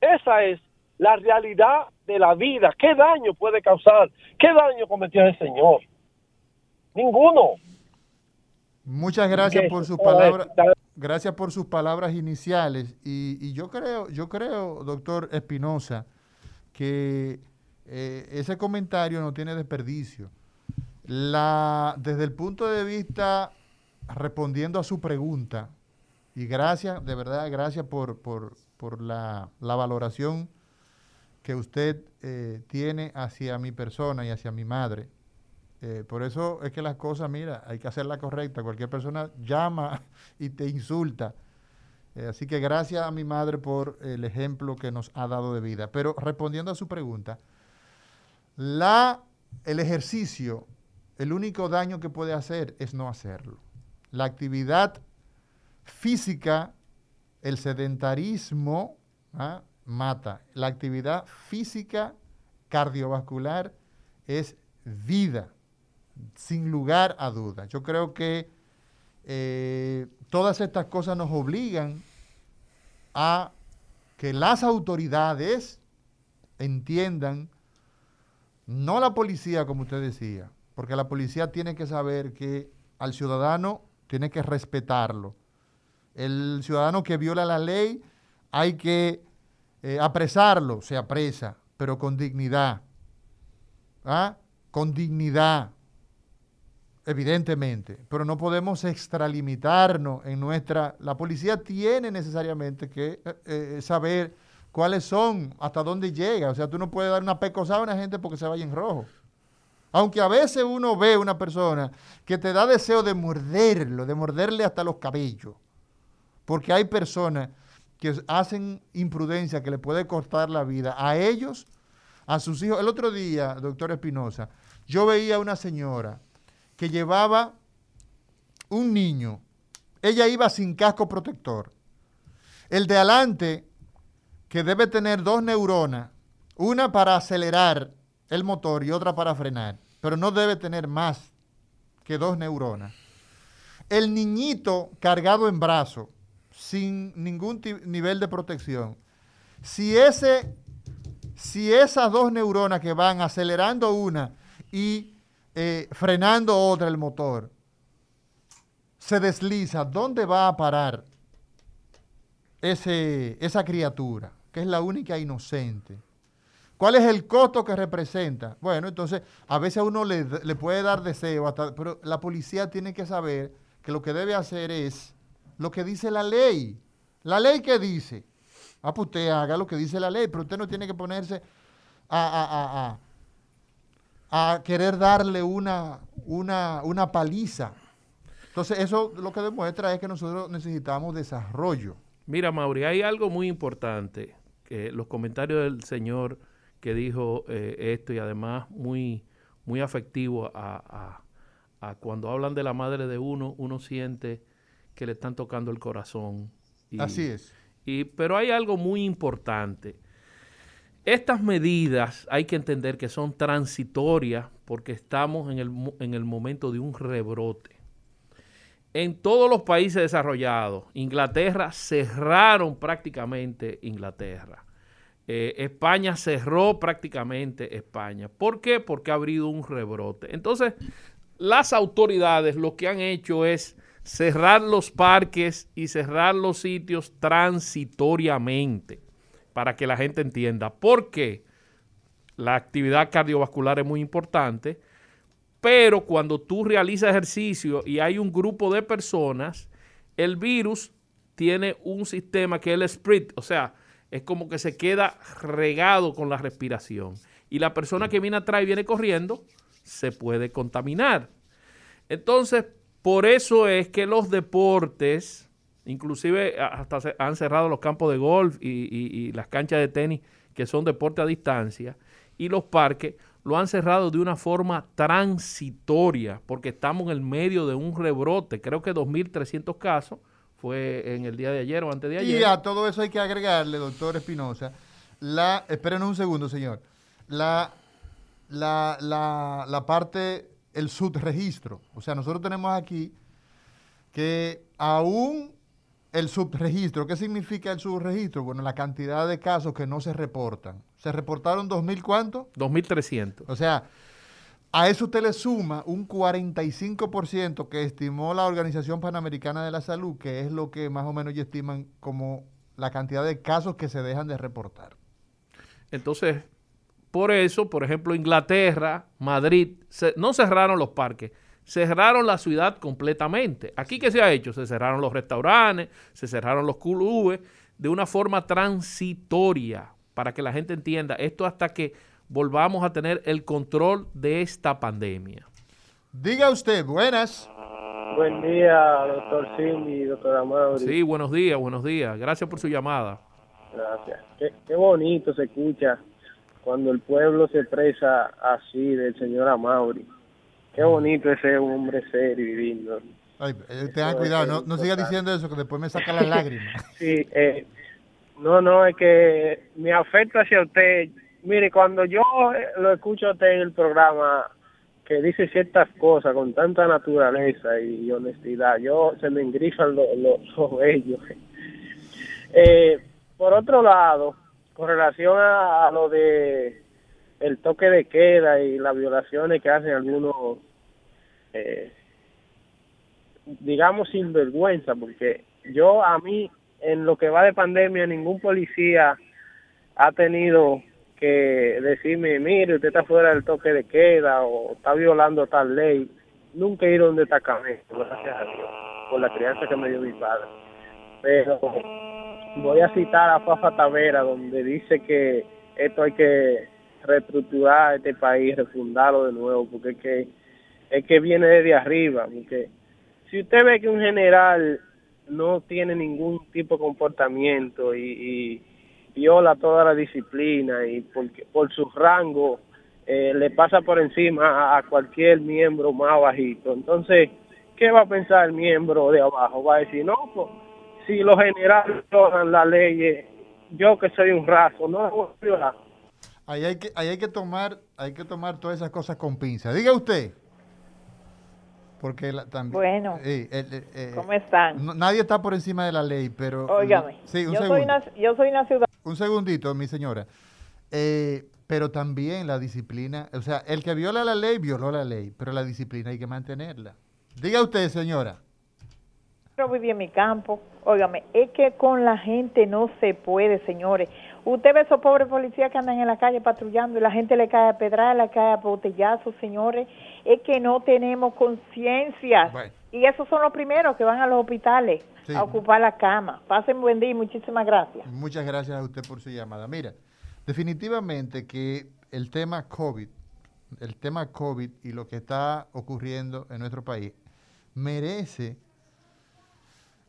Esa es la realidad de la vida. ¿Qué daño puede causar? ¿Qué daño cometió el Señor? Ninguno. Muchas gracias por sus palabras. Gracias por sus palabras iniciales. Y, yo creo, yo creo, doctor Espinosa, que eh, ese comentario no tiene desperdicio. La, desde el punto de vista, respondiendo a su pregunta, Y gracias, de verdad, gracias por, por, por la, la valoración que usted eh, tiene hacia mi persona y hacia mi madre. Eh, por eso es que las cosas, mira, hay que hacerla correcta. Cualquier persona llama [laughs] y te insulta. Eh, así que gracias a mi madre por el ejemplo que nos ha dado de vida. Pero respondiendo a su pregunta, la, el ejercicio, el único daño que puede hacer es no hacerlo. La actividad física, el sedentarismo, ¿ah? mata. La actividad física cardiovascular es vida, sin lugar a duda. Yo creo que eh, todas estas cosas nos obligan a que las autoridades entiendan, no la policía como usted decía, porque la policía tiene que saber que al ciudadano tiene que respetarlo. El ciudadano que viola la ley hay que eh, apresarlo, se apresa, pero con dignidad. ¿Ah? Con dignidad, evidentemente. Pero no podemos extralimitarnos en nuestra... La policía tiene necesariamente que eh, eh, saber cuáles son, hasta dónde llega. O sea, tú no puedes dar una pecosada a una gente porque se vaya en rojo. Aunque a veces uno ve una persona que te da deseo de morderlo, de morderle hasta los cabellos. Porque hay personas que hacen imprudencia que le puede costar la vida a ellos, a sus hijos. El otro día, doctor Espinosa, yo veía a una señora que llevaba un niño. Ella iba sin casco protector. El de adelante, que debe tener dos neuronas, una para acelerar el motor y otra para frenar, pero no debe tener más que dos neuronas. El niñito cargado en brazo, sin ningún nivel de protección. Si, ese, si esas dos neuronas que van acelerando una y eh, frenando otra el motor, se desliza, ¿dónde va a parar ese, esa criatura, que es la única inocente? ¿Cuál es el costo que representa? Bueno, entonces a veces a uno le, le puede dar deseo, pero la policía tiene que saber que lo que debe hacer es lo que dice la ley. La ley que dice. Ah, pues usted haga lo que dice la ley, pero usted no tiene que ponerse a, a, querer darle una, una, una paliza. Entonces, eso lo que demuestra es que nosotros necesitamos desarrollo. Mira, Mauri, hay algo muy importante, que los comentarios del señor que dijo eh, esto y además muy, muy afectivo a, a, cuando hablan de la madre de uno, uno siente que le están tocando el corazón. Así es. Y, pero hay algo muy importante. Estas medidas hay que entender que son transitorias porque estamos en el, en el momento de un rebrote. En todos los países desarrollados, Inglaterra cerraron prácticamente Inglaterra. Eh, España cerró prácticamente España. ¿Por qué? Porque ha habido un rebrote. Entonces, las autoridades lo que han hecho es cerrar los parques y cerrar los sitios transitoriamente para que la gente entienda. ¿Por qué? La actividad cardiovascular es muy importante, pero cuando tú realizas ejercicio y hay un grupo de personas, el virus tiene un sistema que es el sprit, o sea, es como que se queda regado con la respiración. Y la persona que viene atrás y viene corriendo se puede contaminar. Entonces, por eso es que los deportes, inclusive hasta se han cerrado los campos de golf y, las canchas de tenis, que son deporte a distancia, y los parques, lo han cerrado de una forma transitoria, porque estamos en el medio de un rebrote. Creo que 2.300 casos fue en el día de ayer o antes de ayer. Y a todo eso hay que agregarle, doctor Espinosa, la, esperen un segundo, señor, la, la, la, la parte el subregistro. O sea, nosotros tenemos aquí que aún el subregistro, ¿qué significa el subregistro? Bueno, la cantidad de casos que no se reportan. ¿Se reportaron 2.000 cuánto? 2.300. O sea, a eso usted le suma un 45% que estimó la Organización Panamericana de la Salud, que es lo que más o menos ellos estiman como la cantidad de casos que se dejan de reportar. Entonces, por eso, por ejemplo, Inglaterra, Madrid, no cerraron los parques, cerraron la ciudad completamente. Aquí qué se ha hecho? Se cerraron los restaurantes, se cerraron los clubes de una forma transitoria para que la gente entienda esto hasta que volvamos a tener el control de esta pandemia. Diga usted, buenas. Buen día, doctor Cindy, doctor Amado. Sí, buenos días, buenos días. Gracias por su llamada. Gracias. Qué, qué bonito se escucha cuando el pueblo se expresa así del señor Amaury. Qué bonito ese hombre serio y lindo. Ay, eh, tengan cuidado, no, no siga diciendo eso que después me saca las lágrimas. [laughs] Sí, eh, no, no, es que mi afecto hacia usted, mire, cuando yo eh, lo escucho a usted en el programa que dice ciertas cosas con tanta naturaleza y honestidad, yo se me engrifan los, los ojos. Eh, por otro lado, con relación a, a lo de el toque de queda y las violaciones que hacen algunos, eh, digamos, sin vergüenza, porque yo a mí, en lo que va de pandemia, ningún policía ha tenido que decirme, mire, usted está fuera del toque de queda o está violando tal ley. Nunca he ido a un destacamento, gracias a Dios, por la crianza que me dio mi padre. Pero voy a citar a Fafa Tavera, donde dice que esto hay que reestructurar este país, refundarlo de nuevo, porque es que, es que viene desde arriba, porque si usted ve que un general no tiene ningún tipo de comportamiento y, viola toda la disciplina y porque, por su rango eh, le pasa por encima a, cualquier miembro más bajito, entonces, ¿qué va a pensar el miembro de abajo? Va a decir, no, pues si los generales violan la ley, yo que soy un raso, no voy a violar. Ahí hay que, ahí hay que tomar, hay que tomar todas esas cosas con pinza. Diga usted. Porque la- también. Bueno. Eh, eh, eh, eh, ¿Cómo están? no- nadie está por encima de la ley, pero. Óigame, Sí, un yo, soy una, yo soy una ciudad... Un segundito, mi señora. Eh, pero también la disciplina, o sea, el que viola la ley, violó la ley, pero la disciplina hay que mantenerla. Diga usted, señora. Yo viví en mi campo. Óigame, es que con la gente no se puede, señores. Usted ve esos pobres policías que andan en la calle patrullando y la gente le cae a pedrada, le cae a botellazos, señores. Es que no tenemos conciencia. Y esos son los primeros que van a los hospitales Sí. a ocupar la cama. Pasen buen día y muchísimas gracias. Muchas gracias a usted por su llamada. Mira, definitivamente que el tema COVID, el tema COVID y lo que está ocurriendo en nuestro país merece,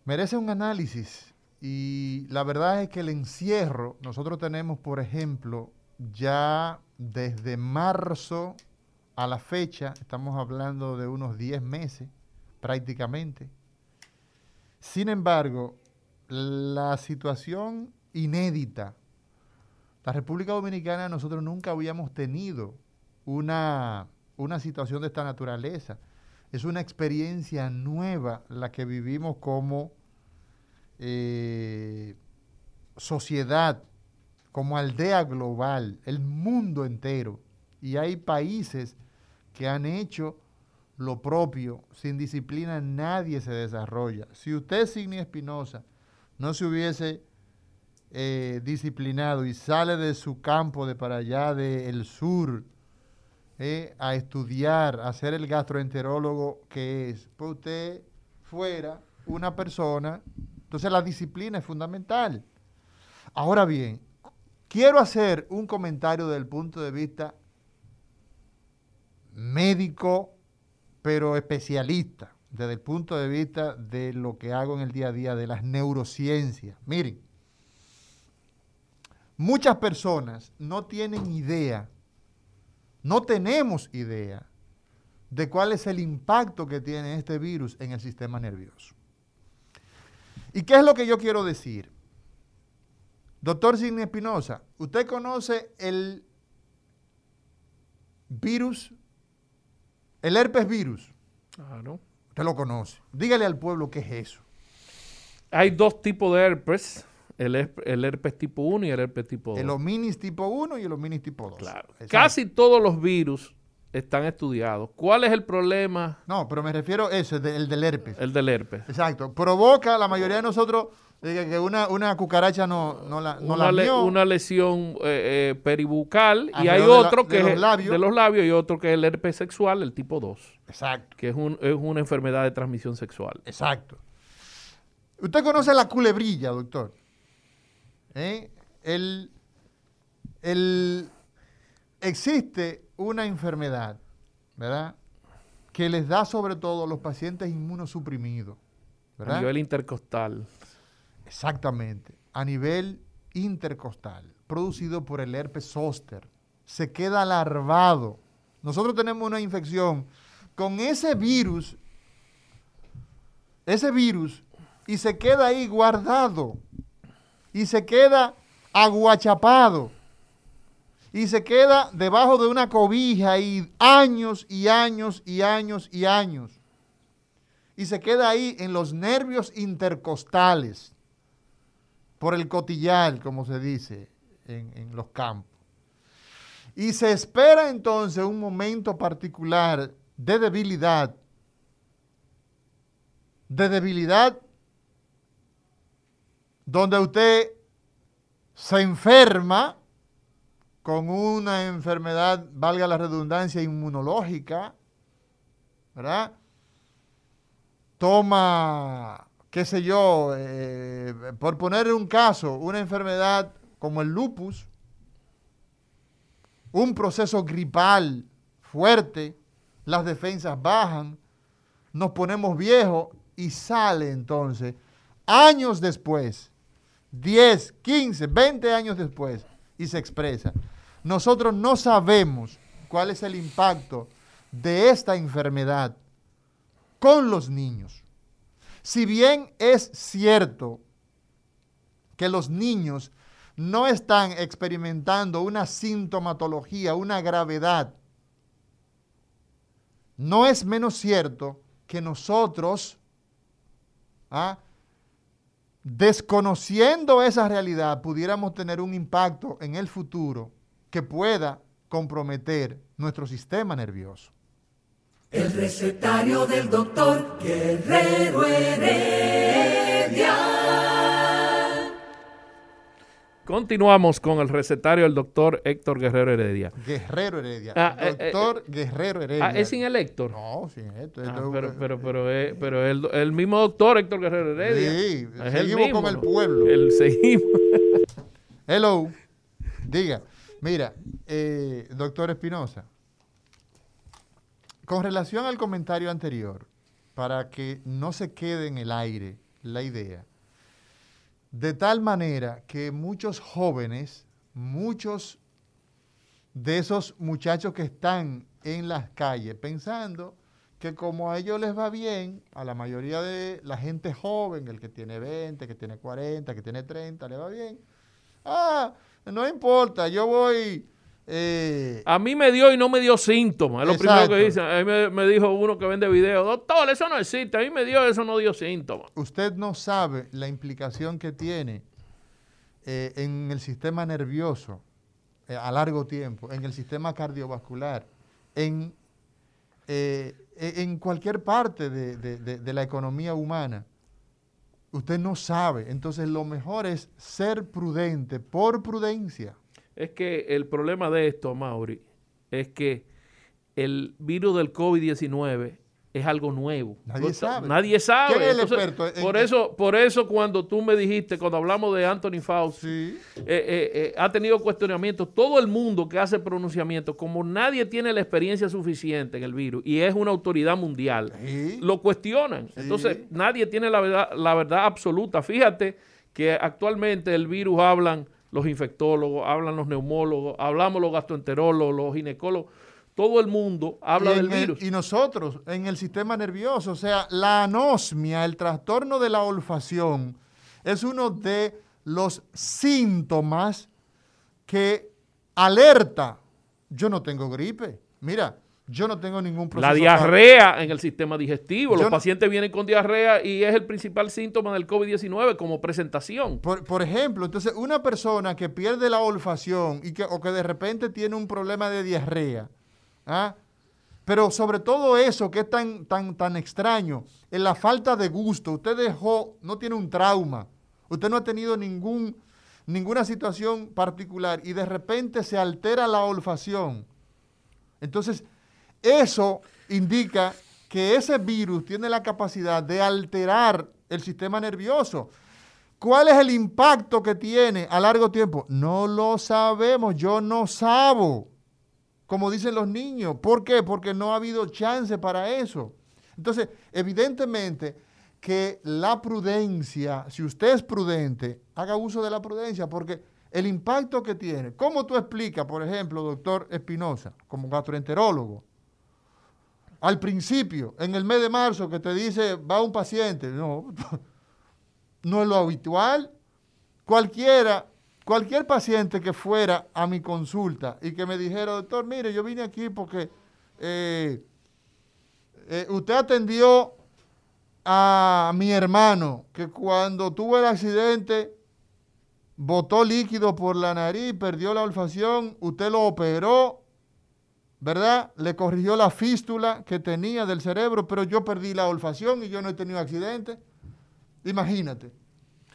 merece un análisis. Y la verdad es que el encierro, nosotros tenemos, por ejemplo, ya desde marzo a la fecha, estamos hablando de unos 10 meses prácticamente. Sin embargo, la situación inédita, la República Dominicana, nosotros nunca habíamos tenido una, una situación de esta naturaleza. Es una experiencia nueva la que vivimos como eh, sociedad, como aldea global, el mundo entero. Y hay países que han hecho lo propio, sin disciplina nadie se desarrolla. Si usted, Signi Espinosa, no se hubiese eh, disciplinado y sale de su campo de para allá del sur eh, a estudiar, a ser el gastroenterólogo que es, pues usted fuera una persona, entonces la disciplina es fundamental. Ahora bien, quiero hacer un comentario desde el punto de vista médico, pero especialista, desde el punto de vista de lo que hago en el día a día, de las neurociencias. Miren, muchas personas no tienen idea, no tenemos idea de cuál es el impacto que tiene este virus en el sistema nervioso. ¿Y qué es lo que yo quiero decir? Doctor Sidney Espinosa, ¿usted conoce el virus, el herpes virus? Claro. Usted lo conoce. Dígale al pueblo qué es eso. Hay dos tipos de herpes, el, el herpes tipo 1 y el herpes tipo 2. El hominis tipo 1 y el hominis tipo 2. Claro. Casi todos los virus están estudiados. ¿Cuál es el problema? No, pero me refiero a eso, el, de- el del herpes. El del herpes. Exacto. Provoca la mayoría de nosotros eh, que una, una cucaracha no, no la, no una, la le- una lesión eh, eh, peribucal y hay la- otro de que los es labios. de los labios y otro que es el herpes sexual, el tipo 2. Exacto. Que es, un- es una enfermedad de transmisión sexual. Exacto. ¿Usted conoce la culebrilla, doctor? El, el- existe una enfermedad, ¿verdad? Que les da sobre todo a los pacientes inmunosuprimidos, A ¿verdad? nivel intercostal. Exactamente, a nivel intercostal, producido por el herpes zóster. Se queda larvado. Nosotros tenemos una infección con ese virus, ese virus, y se queda ahí guardado, y se queda aguachapado, y se queda debajo de una cobija y años y años y años y años. Y se queda ahí en los nervios intercostales por el cotillar, como se dice en, en los campos. Y se espera entonces un momento particular de debilidad, de debilidad, donde usted se enferma con una enfermedad, valga la redundancia, inmunológica, ¿verdad? Toma qué sé yo, eh, por poner un caso, una enfermedad como el lupus, un proceso gripal fuerte, las defensas bajan, nos ponemos viejos y sale entonces, años después, 10, 15, 20 años después, y se expresa. Nosotros no sabemos cuál es el impacto de esta enfermedad con los niños. Si bien es cierto que los niños no están experimentando una sintomatología, una gravedad, no es menos cierto que nosotros, ¿ah? desconociendo esa realidad, pudiéramos tener un impacto en el futuro que pueda comprometer nuestro sistema nervioso. El recetario del doctor Guerrero Heredia. Continuamos con el recetario del doctor Héctor Guerrero Heredia. Guerrero Heredia. Ah, eh, eh, Doctor Guerrero Heredia. Ah, ¿es sin el Héctor? No, sin esto. Ah, esto- pero, pero, pero, el, el mismo doctor Héctor Guerrero Heredia. Sí, Es seguimos con el pueblo. El seguimos. Hello. Diga. Mira, eh, doctor Espinosa, con relación al comentario anterior, para que no se quede en el aire la idea, de tal manera que muchos jóvenes, muchos de esos muchachos que están en las calles pensando que como a ellos les va bien, a la mayoría de la gente joven, el que tiene 20, que tiene 40, que tiene 30, le va bien. Ah, no importa, yo voy... eh, A mí me dio y no me dio síntomas. Es lo primero que dicen. A mí me, me dijo uno que vende videos. Doctor, eso no existe. A mí me dio eso, no dio síntomas. usted no sabe la implicación que tiene eh, en el sistema nervioso eh, a largo tiempo, en el sistema cardiovascular, en, e- en cualquier parte de, de- de- de la economía humana. Usted no sabe. Entonces lo mejor es ser prudente por prudencia. Es que el problema de esto, Mauri, es que el virus del COVID-19 es algo nuevo. Nadie sabe. Nadie sabe. ¿Quién es el Entonces, experto en- por, eso, por eso cuando tú me dijiste, cuando hablamos de Anthony Fauci, eh, eh, eh, ha tenido cuestionamientos. Todo el mundo que hace pronunciamientos, como nadie tiene la experiencia suficiente en el virus y es una autoridad mundial, lo cuestionan. Entonces, nadie tiene la verdad, la verdad absoluta. Fíjate que actualmente el virus hablan los infectólogos, hablan los neumólogos, hablamos los gastroenterólogos, los ginecólogos. Todo el mundo habla del el- virus. y nosotros, en el sistema nervioso, o sea, la anosmia, el trastorno de la olfacción, es uno de los síntomas que alerta. Yo no tengo gripe. Mira, yo no tengo ningún proceso. La diarrea en el sistema digestivo. Yo Los no- pacientes vienen con diarrea y es el principal síntoma del COVID-19 como presentación. Por, por ejemplo, entonces una persona que pierde la olfacción y que, o que de repente tiene un problema de diarrea, ¿ah? Pero sobre todo eso que es tan, tan, tan extraño, en la falta de gusto, usted dejó, no tiene un trauma, usted no ha tenido ningún, ninguna situación particular y de repente se altera la olfacción. Entonces, eso indica que ese virus tiene la capacidad de alterar el sistema nervioso. ¿Cuál es el impacto que tiene a largo tiempo? No lo sabemos, yo no sabo, como dicen los niños. ¿Por qué? Porque no ha habido chance para eso. Entonces, evidentemente que la prudencia, si usted es prudente, haga uso de la prudencia, porque el impacto que tiene, ¿cómo tú explicas, por ejemplo, doctor Espinosa, como gastroenterólogo, al principio, en el mes de marzo, que te dice, va un paciente, no, [laughs] no es lo habitual. Cualquiera, cualquier paciente que fuera a mi consulta y que me dijera, doctor, mire, yo vine aquí porque eh, eh, usted atendió a mi hermano que cuando tuvo el accidente botó líquido por la nariz, perdió la olfacción, usted lo operó, ¿verdad? Le corrigió la fístula que tenía del cerebro, pero yo perdí la olfacción y yo no he tenido accidente. Imagínate.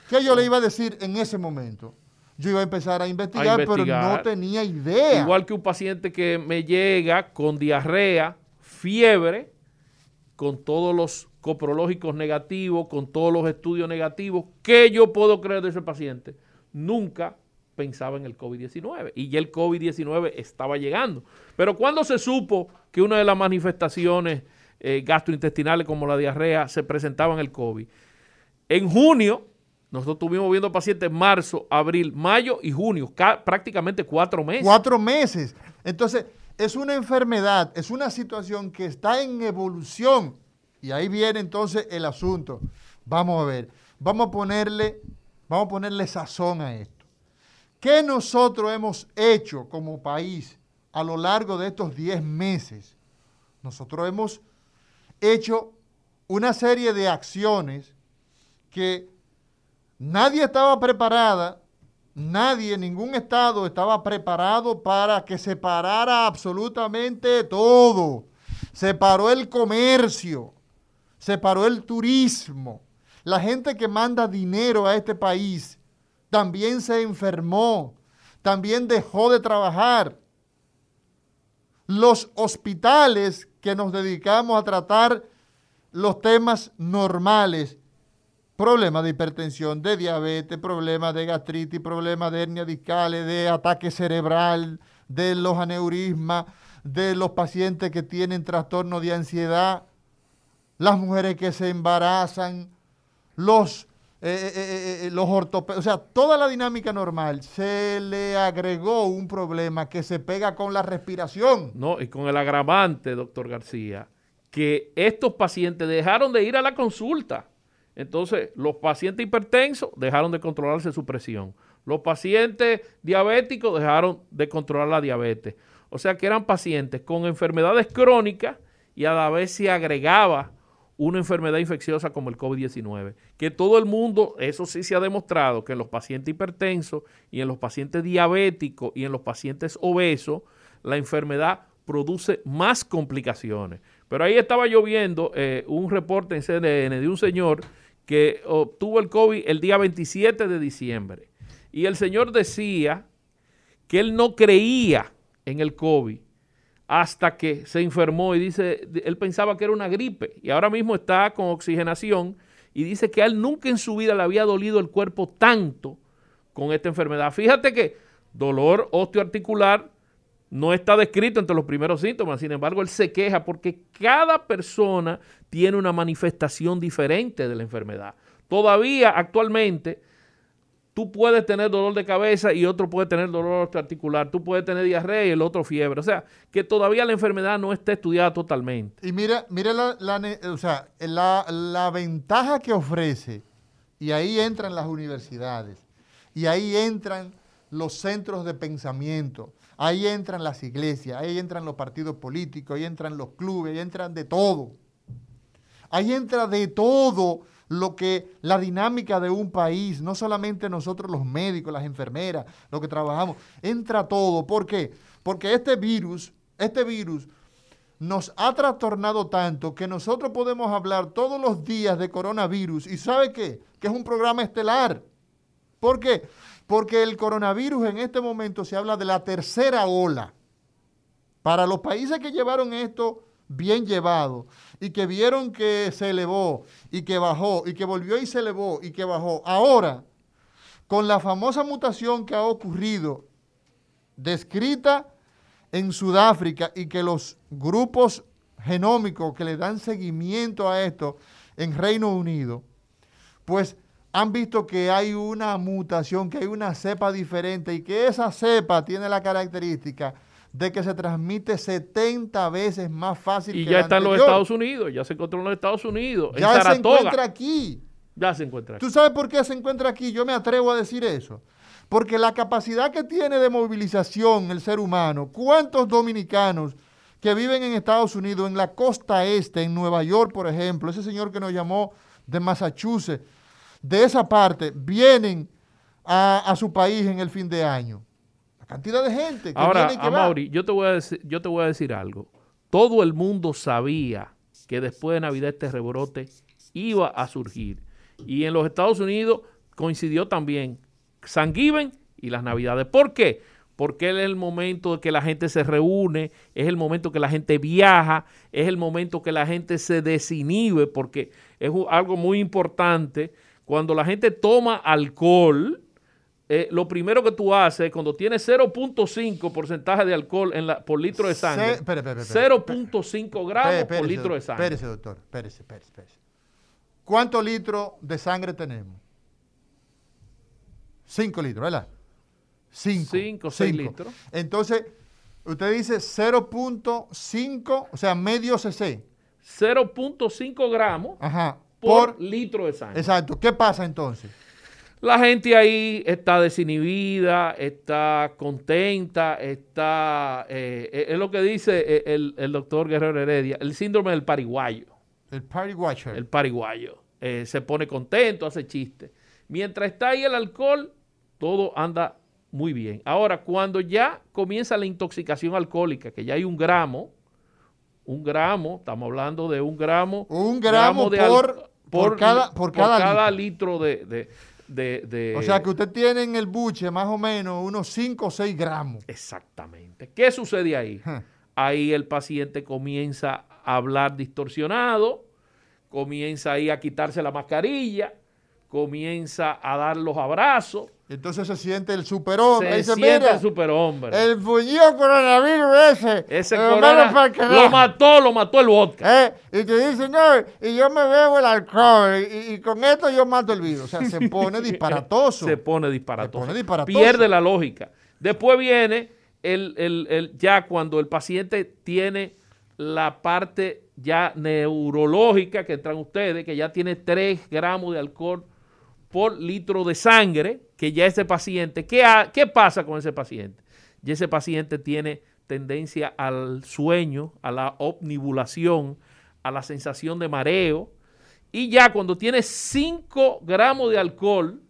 ¿Qué yo le iba a decir en ese momento? Yo iba a empezar a investigar, pero no tenía idea. Igual que un paciente que me llega con diarrea, fiebre, con todos los coprológicos negativos, con todos los estudios negativos, ¿qué yo puedo creer de ese paciente? Nunca pensaba en el COVID-19 y ya el COVID-19 estaba llegando. Pero cuando se supo que una de las manifestaciones eh, gastrointestinales como la diarrea se presentaba en el COVID, en junio, nosotros estuvimos viendo pacientes marzo, abril, mayo y junio, prácticamente cuatro meses. Cuatro meses. Entonces, es una enfermedad, es una situación que está en evolución. Y ahí viene entonces el asunto. Vamos a ver, vamos a ponerle, vamos a ponerle sazón a esto. ¿Qué nosotros hemos hecho como país a lo largo de estos 10 meses? Nosotros hemos hecho una serie de acciones que nadie estaba preparada, nadie, ningún estado estaba preparado para que se parara absolutamente todo. Se paró el comercio, se paró el turismo. La gente que manda dinero a este país también se enfermó, también dejó de trabajar. Los hospitales que nos dedicamos a tratar los temas normales problemas de hipertensión, de diabetes, problemas de gastritis, problemas de hernia discales, de ataque cerebral, de los aneurismas, de los pacientes que tienen trastorno de ansiedad, las mujeres que se embarazan, los, eh, eh, eh, los ortopedos, o sea, toda la dinámica normal, se le agregó un problema que se pega con la respiración. No, y con el agravante, doctor García, que estos pacientes dejaron de ir a la consulta entonces, los pacientes hipertensos dejaron de controlarse su presión. Los pacientes diabéticos dejaron de controlar la diabetes. O sea que eran pacientes con enfermedades crónicas y a la vez se agregaba una enfermedad infecciosa como el COVID-19. Que todo el mundo, eso sí se ha demostrado, que en los pacientes hipertensos y en los pacientes diabéticos y en los pacientes obesos, la enfermedad produce más complicaciones. Pero ahí estaba yo viendo eh, un reporte en CNN de un señor que obtuvo el COVID el día 27 de diciembre. Y el señor decía que él no creía en el COVID hasta que se enfermó y dice, él pensaba que era una gripe y ahora mismo está con oxigenación y dice que a él nunca en su vida le había dolido el cuerpo tanto con esta enfermedad. Fíjate que dolor osteoarticular no está descrito entre los primeros síntomas, sin embargo, él se queja porque cada persona tiene una manifestación diferente de la enfermedad. Todavía actualmente tú puedes tener dolor de cabeza y otro puede tener dolor articular, tú puedes tener diarrea y el otro fiebre, o sea, que todavía la enfermedad no está estudiada totalmente. Y mira, mira la, la, la ventaja que ofrece, y ahí entran las universidades, y ahí entran los centros de pensamiento, Ahí entran las iglesias, ahí entran los partidos políticos, ahí entran los clubes, ahí entran de todo. Ahí entra de todo lo que la dinámica de un país, no solamente nosotros los médicos, las enfermeras, los que trabajamos, entra todo. ¿Por qué? Porque este virus, este virus nos ha trastornado tanto que nosotros podemos hablar todos los días de coronavirus y ¿sabe qué? Que es un programa estelar. ¿Por qué? Porque el coronavirus en este momento se habla de la tercera ola. Para los países que llevaron esto bien llevado y que vieron que se elevó y que bajó y que volvió y se elevó y que bajó, ahora, con la famosa mutación que ha ocurrido, descrita en Sudáfrica y que los grupos genómicos que le dan seguimiento a esto en Reino Unido, pues han visto que hay una mutación, que hay una cepa diferente y que esa cepa tiene la característica de que se transmite 70 veces más fácil y que ya está en los. Estados Unidos, ya se encontró en los Estados Unidos, en Ya se encuentra aquí. Ya se encuentra aquí. ¿Tú sabes por qué se encuentra aquí? Yo me atrevo a decir eso. Porque la capacidad que tiene de movilización el ser humano, ¿cuántos dominicanos que viven en Estados Unidos, en la costa este, en Nueva York, por ejemplo, ese señor que nos llamó de Massachusetts, de esa parte, vienen a, a su país en el fin de año? La cantidad de gente que Ahora, viene y que va. Amaury, yo te voy a decir, yo te voy a decir algo. Todo el mundo sabía que después de Navidad este rebrote iba a surgir. Y en los Estados Unidos coincidió también Thanksgiving y las Navidades. ¿Por qué? Porque es el momento de que la gente se reúne, es el momento que la gente viaja, es el momento que la gente se desinhibe, porque es algo muy importante. Cuando la gente toma alcohol, eh, lo primero que tú haces cuando tienes 0.5 porcentaje de alcohol en la, por litro de sangre, Se- espere, espere, espere. 0.5 gramos por litro de sangre. Espérese, doctor. Espérese, espérese, espérese. ¿Cuántos litros de sangre tenemos? Cinco litros, ¿verdad? Cinco. Cinco, seis Cinco. litros. Entonces, usted dice 0.5, o sea, medio cc. 0.5 gramos Ajá. Por, Por, litro de sangre. exacto. ¿Qué pasa entonces? La gente ahí está desinhibida, está contenta, está... eh, eh, es lo que dice eh, el, el doctor Guerrero Heredia, el síndrome del pariguayo. El watcher. El pariguayo. Eh, se pone contento, hace chistes. Mientras está ahí el alcohol, todo anda muy bien. Ahora, cuando ya comienza la intoxicación alcohólica, que ya hay un gramo, un gramo, estamos hablando de un gramo. Un gramo de por- por cada- por cada litro de, de- de- de- o sea, que usted tiene en el buche más o menos unos 5 o 6 gramos. Exactamente. ¿Qué sucede ahí? Ahí el paciente comienza a hablar distorsionado, comienza ahí a quitarse la mascarilla, comienza a dar los abrazos. Entonces se siente el superhombre. Se Dice, siente "Mira, el superhombre. El bullido coronavirus ese. Ese corona lo vea". mató, lo mató el vodka. Eh, y te dice, no, y yo me bebo el alcohol, y, y con esto yo mato el virus. O sea, se [laughs] pone disparatoso. Se pone disparatoso. Se pone disparatoso. Pierde la lógica. Después viene el, el- el- ya cuando el paciente tiene la parte ya neurológica que entran ustedes, que ya tiene 3 gramos de alcohol por litro de sangre, que ya ese paciente, ¿qué, ha- qué pasa con ese paciente? Y ese paciente tiene tendencia al sueño, a la omnibulación, a la sensación de mareo, y ya cuando tiene 5 gramos de alcohol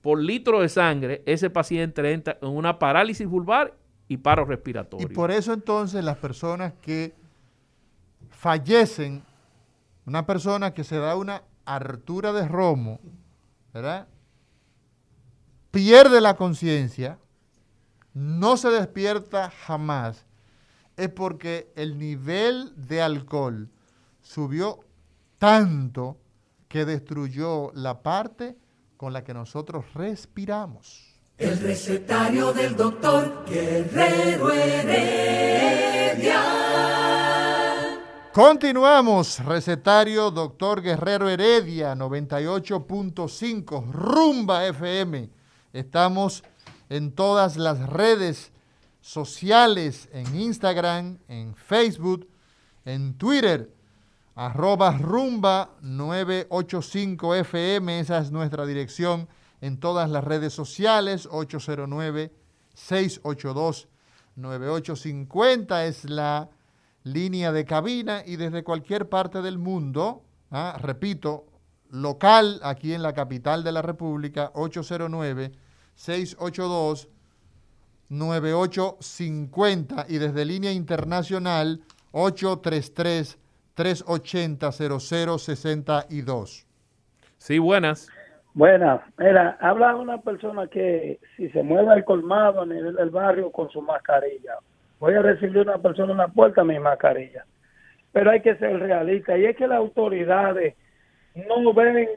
por litro de sangre, ese paciente entra en una parálisis vulvar y paro Y respiratorio. por eso entonces las personas que fallecen, una persona que se da una hartura de romo, ¿verdad? Pierde la conciencia, no se despierta jamás, es porque el nivel de alcohol subió tanto que destruyó la parte con la que nosotros respiramos. El recetario del doctor Guerrero Heredia. Continuamos, recetario doctor Guerrero Heredia, 98.5, Rumba FM. Estamos en todas las redes sociales, en Instagram, en Facebook, en Twitter, arroba rumba 985 FM, esa es nuestra dirección en todas las redes sociales, 809-682-9850 es la línea de cabina y desde cualquier parte del mundo, ah, repito, local aquí en la capital de la República, 809-682-9850 y desde línea internacional 833-380-0062. Sí, buenas. Buenas. Mira, habla una persona que si se mueve al colmado a nivel del barrio con su mascarilla, voy a recibir una persona en la puerta mi mascarilla. Pero hay que ser realista y es que las autoridades no ven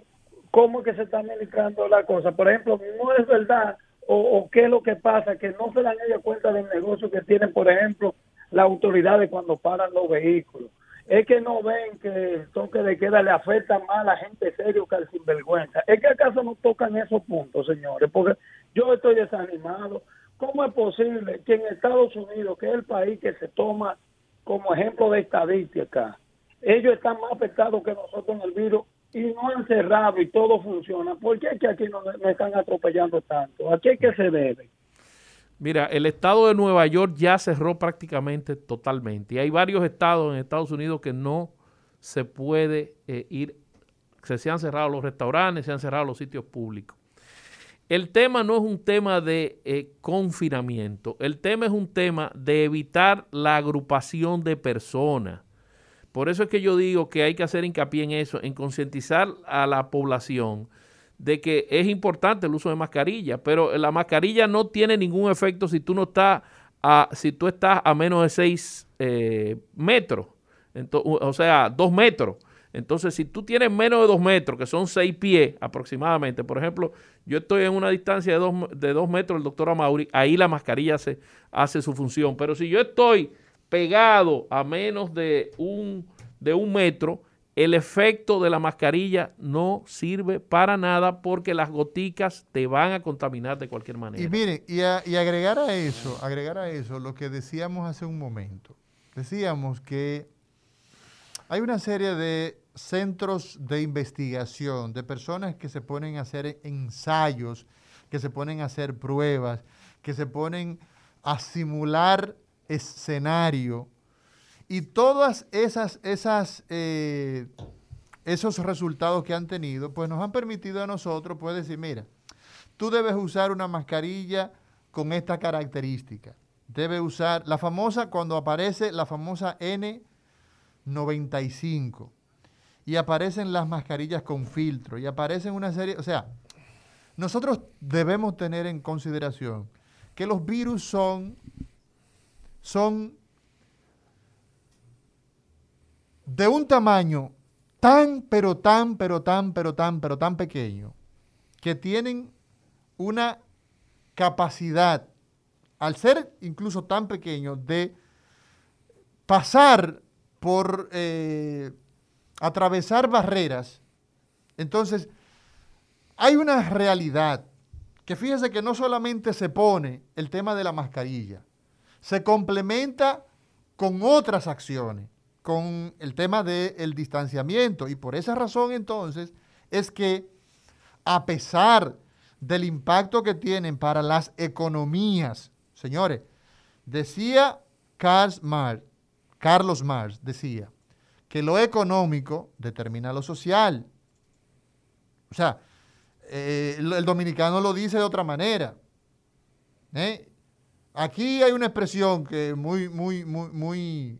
cómo que se está administrando la cosa. Por ejemplo, no es verdad o, o qué es lo que pasa, que no se dan ellos cuenta del negocio que tienen, por ejemplo, las autoridades cuando paran los vehículos. Es que no ven que el toque de queda le afecta más a la gente serio que al sinvergüenza. Es que acaso no tocan esos puntos, señores, porque yo estoy desanimado. ¿Cómo es posible que en Estados Unidos, que es el país que se toma como ejemplo de estadística, ellos están más afectados que nosotros en el virus y no han cerrado y todo funciona? ¿Por qué es que aquí no, no están atropellando tanto? ¿A qué es que se debe? Mira, el estado de Nueva York ya cerró prácticamente totalmente. Y hay varios estados en Estados Unidos que no se puede eh, ir, se han cerrado los restaurantes, se han cerrado los sitios públicos. El tema no es un tema de eh, confinamiento, el tema es un tema de evitar la agrupación de personas. Por eso es que yo digo que hay que hacer hincapié en eso, en concientizar a la población de que es importante el uso de mascarilla, pero la mascarilla no tiene ningún efecto si tú no estás a, si estás a menos de 6 eh, metros, o sea, 2 metros. Entonces, si tú tienes menos de 2 metros, que son 6 pies aproximadamente, por ejemplo, yo estoy en una distancia de 2 de dos metros del doctor Amauri, ahí la mascarilla hace, su función. Pero si yo estoy pegado a menos de un, de un metro, el efecto de la mascarilla no sirve para nada porque las goticas te van a contaminar de cualquier manera. Y miren, y, y agregar a eso, agregar a eso lo que decíamos hace un momento. Decíamos que hay una serie de centros de investigación, de personas que se ponen a hacer ensayos, que se ponen a hacer pruebas, que se ponen a simular escenario. Y todas esas, esas, eh, esos resultados que han tenido, pues nos han permitido a nosotros, pues decir, mira, tú debes usar una mascarilla con esta característica. Debe usar la famosa, cuando aparece la famosa N95 y aparecen las mascarillas con filtro y aparecen una serie, o sea, nosotros debemos tener en consideración que los virus son, son de un tamaño tan, pero tan, pero tan, pero tan, pero tan pequeño, que tienen una capacidad, al ser incluso tan pequeño, de pasar por, eh, atravesar barreras. Entonces, hay una realidad que fíjese que no solamente se pone el tema de la mascarilla, se complementa con otras acciones, con el tema del distanciamiento. Y por esa razón entonces es que a pesar del impacto que tienen para las economías, señores, decía Karl Marx, Carlos Marx, decía que lo económico determina lo social. O sea, eh, el dominicano lo dice de otra manera. ¿eh? Aquí hay una expresión que muy, muy, muy, muy,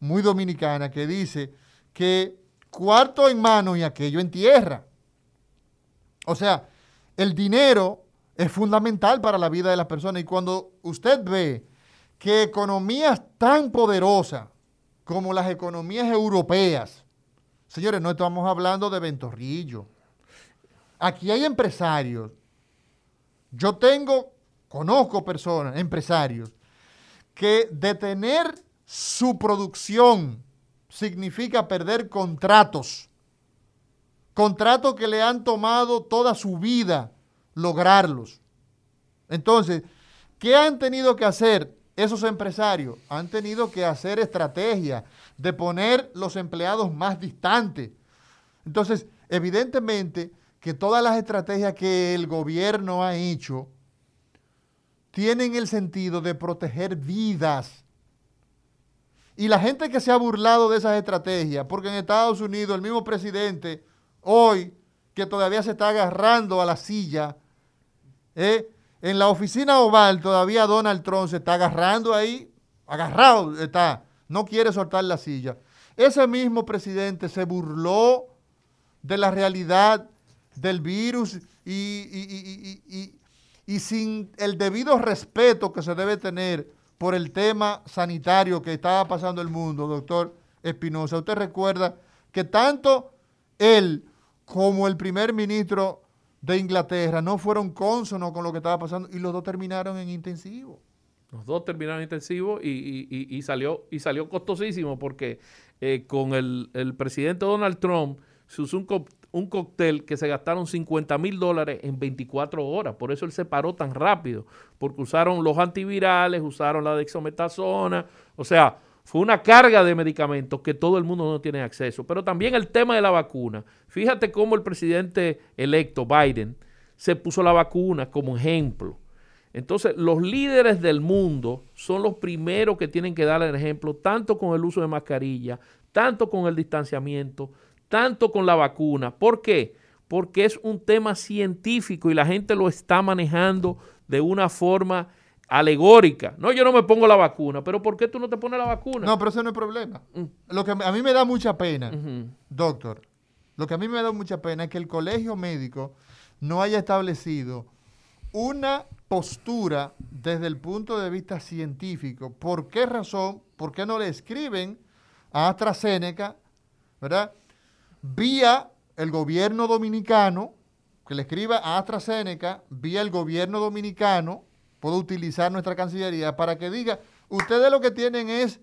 muy dominicana que dice que cuarto en mano y aquello en tierra. O sea, el dinero es fundamental para la vida de las personas y cuando usted ve que economías tan poderosas como las economías europeas, señores, no estamos hablando de Ventorrillo. Aquí hay empresarios. Yo tengo, conozco personas, empresarios, que detener su producción significa perder contratos. Contratos que le han tomado toda su vida lograrlos. Entonces, ¿qué han tenido que hacer esos empresarios? Han tenido que hacer estrategia de poner los empleados más distantes. Entonces, evidentemente que todas las estrategias que el gobierno ha hecho tienen el sentido de proteger vidas. Y la gente que se ha burlado de esas estrategias, porque en Estados Unidos el mismo presidente hoy, que todavía se está agarrando a la silla, ¿eh? En la oficina oval todavía Donald Trump se está agarrando ahí, agarrado está no quiere soltar la silla. Ese mismo presidente se burló de la realidad del virus y, sin el debido respeto que se debe tener por el tema sanitario que estaba pasando el mundo, doctor Espinosa. Usted recuerda que tanto él como el primer ministro de Inglaterra no fueron cónsonos con lo que estaba pasando y los dos terminaron en intensivo. Los dos terminaron intensivos y, y- y- y salió, y salió costosísimo porque eh, con el, el presidente Donald Trump se usó un, co- un cóctel que se gastaron 50 mil dólares en 24 horas. Por eso él se paró tan rápido, porque usaron los antivirales, usaron la dexametasona, o sea, fue una carga de medicamentos que todo el mundo no tiene acceso. Pero también el tema de la vacuna. Fíjate cómo el presidente electo, Biden, se puso la vacuna como ejemplo. Entonces, los líderes del mundo son los primeros que tienen que dar el ejemplo, tanto con el uso de mascarilla, tanto con el distanciamiento, tanto con la vacuna. ¿Por qué? Porque es un tema científico y la gente lo está manejando de una forma alegórica. No, yo no me pongo la vacuna, pero ¿por qué tú no te pones la vacuna? No, pero ese no es problema. Mm. Lo que a mí me da mucha pena, doctor, lo que a mí me da mucha pena es que el colegio médico no haya establecido una postura desde el punto de vista científico. ¿Por qué razón? ¿Por qué no le escriben a AstraZeneca, verdad? Vía el gobierno dominicano, que le escriba a AstraZeneca, vía el gobierno dominicano, puedo utilizar nuestra Cancillería para que diga, ustedes lo que tienen es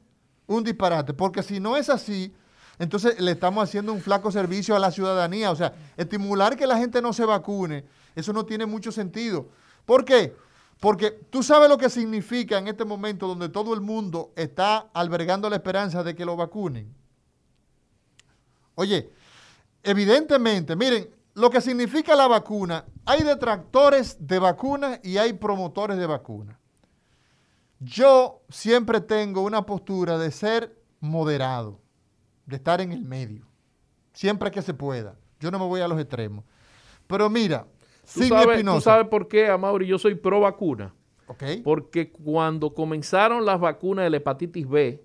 un disparate, porque si no es así, entonces le estamos haciendo un flaco servicio a la ciudadanía, o sea, estimular que la gente no se vacune, eso no tiene mucho sentido. ¿Por qué? Porque tú sabes lo que significa en este momento donde todo el mundo está albergando la esperanza de que lo vacunen. Oye, evidentemente, miren, lo que significa la vacuna, hay detractores de vacunas y hay promotores de vacunas. Yo siempre tengo una postura de ser moderado, de estar en el medio, siempre que se pueda. Yo no me voy a los extremos. Pero mira, ¿Tú sabes, tú sabes por qué, Amaury? Yo soy pro vacuna. Porque cuando comenzaron las vacunas de la hepatitis B,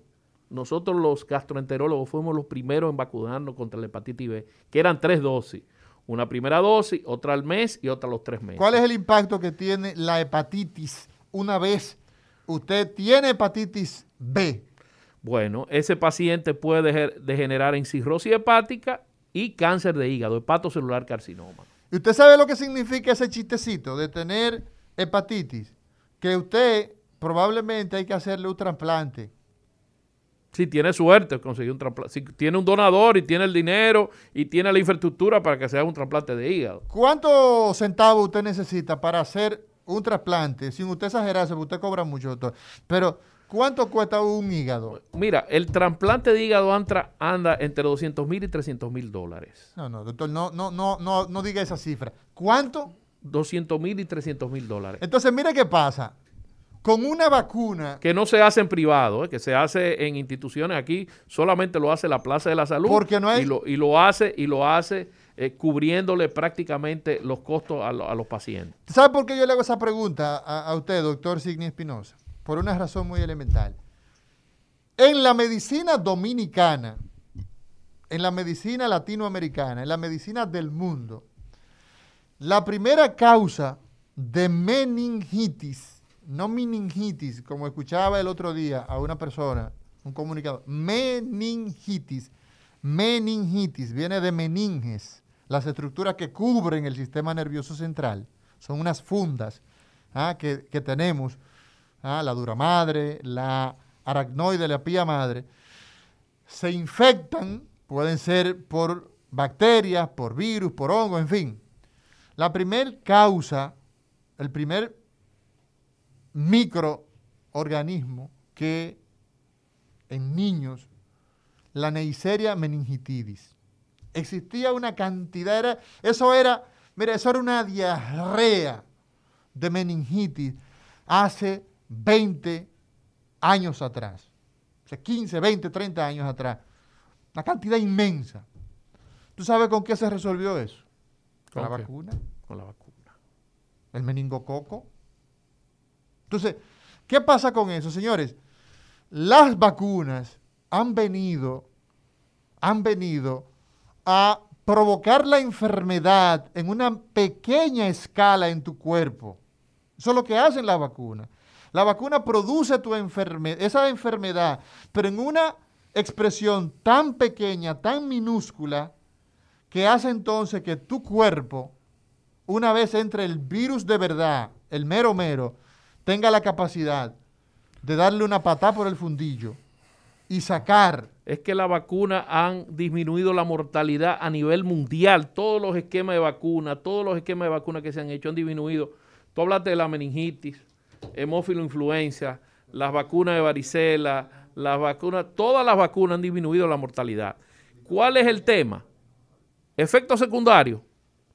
nosotros los gastroenterólogos fuimos los primeros en vacunarnos contra la hepatitis B, que eran tres dosis. Una primera dosis, otra al mes y otra a los tres meses. ¿cuál es el impacto que tiene la hepatitis una vez usted tiene hepatitis B? Bueno, ese paciente puede degenerar en cirrosis hepática y cáncer de hígado, hepatocelular carcinoma. ¿Y usted sabe lo que significa ese chistecito de tener hepatitis? Que usted probablemente hay que hacerle un trasplante. Si tiene suerte, conseguir un trasplante. Si tiene un donador y tiene el dinero y tiene la infraestructura para que se haga un trasplante de hígado. ¿Cuántos centavos usted necesita para hacer un trasplante? Sin usted exagerarse, porque usted cobra mucho, doctor. Pero, ¿cuánto cuesta un hígado? Mira, el trasplante de hígado anda, anda entre 200 mil y 300 mil dólares. No, no, doctor, no, no, no, no, no diga esa cifra. ¿Cuánto? 200 mil y 300 mil dólares. Entonces, mire qué pasa. Con una vacuna, Que no se hace en privado, eh, que se hace en instituciones. Aquí solamente lo hace la Plaza de la Salud. Porque no hay- y, lo, y lo hace, y lo hace eh, cubriéndole prácticamente los costos a, lo- a los pacientes. ¿sabe por qué yo le hago esa pregunta a, a usted, doctor Signi Espinosa? Por una razón muy elemental. En la medicina dominicana, en la medicina latinoamericana, en la medicina del mundo, la primera causa de meningitis, no meningitis, como escuchaba el otro día a una persona, un comunicador, meningitis, meningitis, viene de meninges, las estructuras que cubren el sistema nervioso central, son unas fundas ah, que, tenemos, ah, la dura madre, la aracnoide, la pía madre, se infectan, pueden ser por bacterias, por virus, por hongo, en fin. La primer causa, el primer microorganismo que en niños, la Neisseria meningitidis. Existía una cantidad, era- eso era, mira, eso era una diarrea de meningitis hace 20 años atrás. O sea, 15, 20, 30 años atrás. Una cantidad inmensa. ¿Tú sabes con qué se resolvió eso? Con la vacuna. Con la vacuna. El meningococo. Entonces, ¿qué pasa con eso, señores? Las vacunas han venido, han venido a provocar la enfermedad en una pequeña escala en tu cuerpo. Eso es lo que hacen las vacunas. La vacuna produce esa enfermedad, pero en una expresión tan pequeña, tan minúscula, que hace entonces que tu cuerpo, una vez entre el virus de verdad, el mero mero, tenga la capacidad de darle una patada por el fundillo y sacar. Es que la vacuna han disminuido la mortalidad a nivel mundial. Todos los esquemas de vacuna, todos los esquemas de vacuna que se han hecho han disminuido. Tú hablaste de la meningitis, hemófilo influenza, las vacunas de varicela, las vacunas, todas las vacunas han disminuido la mortalidad. ¿Cuál es el tema? Efectos secundarios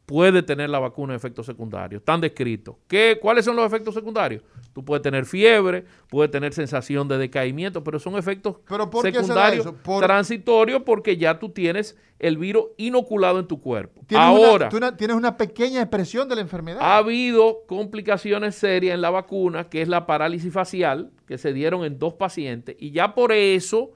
puede tener la vacuna efectos secundarios, están descritos. ¿Qué, ¿Cuáles son los efectos secundarios? Tú puedes tener fiebre, puedes tener sensación de decaimiento, pero son efectos secundarios transitorios porque ya tú tienes el virus inoculado en tu cuerpo. Ahora, tú tienes una pequeña expresión de la enfermedad. Ha habido complicaciones serias en la vacuna, que es la parálisis facial, que se dieron en dos pacientes, y ya por eso,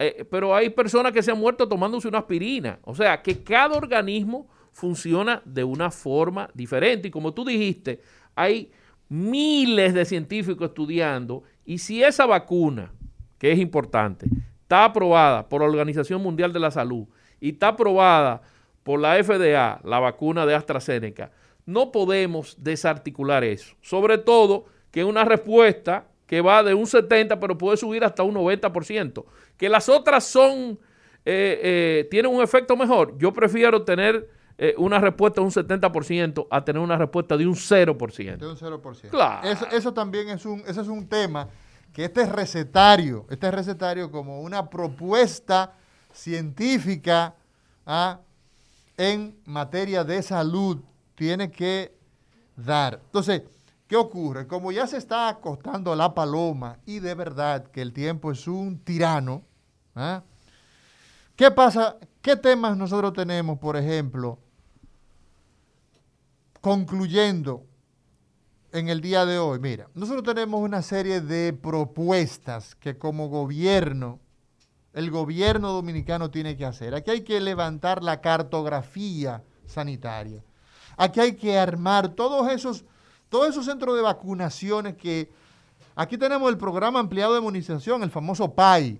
eh, pero hay personas que se han muerto tomándose una aspirina. O sea, que cada organismo funciona de una forma diferente. Y como tú dijiste, hay miles de científicos estudiando y si esa vacuna, que es importante, está aprobada por la Organización Mundial de la Salud y está aprobada por la FDA, la vacuna de AstraZeneca, no podemos desarticular eso. Sobre todo que una respuesta que va de un 70, pero puede subir hasta un 90%. Que las otras son, eh, eh, tienen un efecto mejor. Yo prefiero tener eh, una respuesta de un 70% a tener una respuesta de un 0%. De un 0%. Claro. Eso, también es un, ese es un tema que este recetario, este recetario como una propuesta científica ¿ah? en materia de salud tiene que dar. Entonces, ¿qué ocurre? Como ya se está acostando la paloma y de verdad que el tiempo es un tirano, ¿ah? ¿qué pasa? ¿Qué temas nosotros tenemos, por ejemplo, concluyendo en el día de hoy? Mira, nosotros tenemos una serie de propuestas que como gobierno, el gobierno dominicano tiene que hacer. Aquí hay que levantar la cartografía sanitaria. Aquí hay que armar todos esos, todos esos centros de vacunaciones que... Aquí tenemos el programa ampliado de inmunización, el famoso PAI.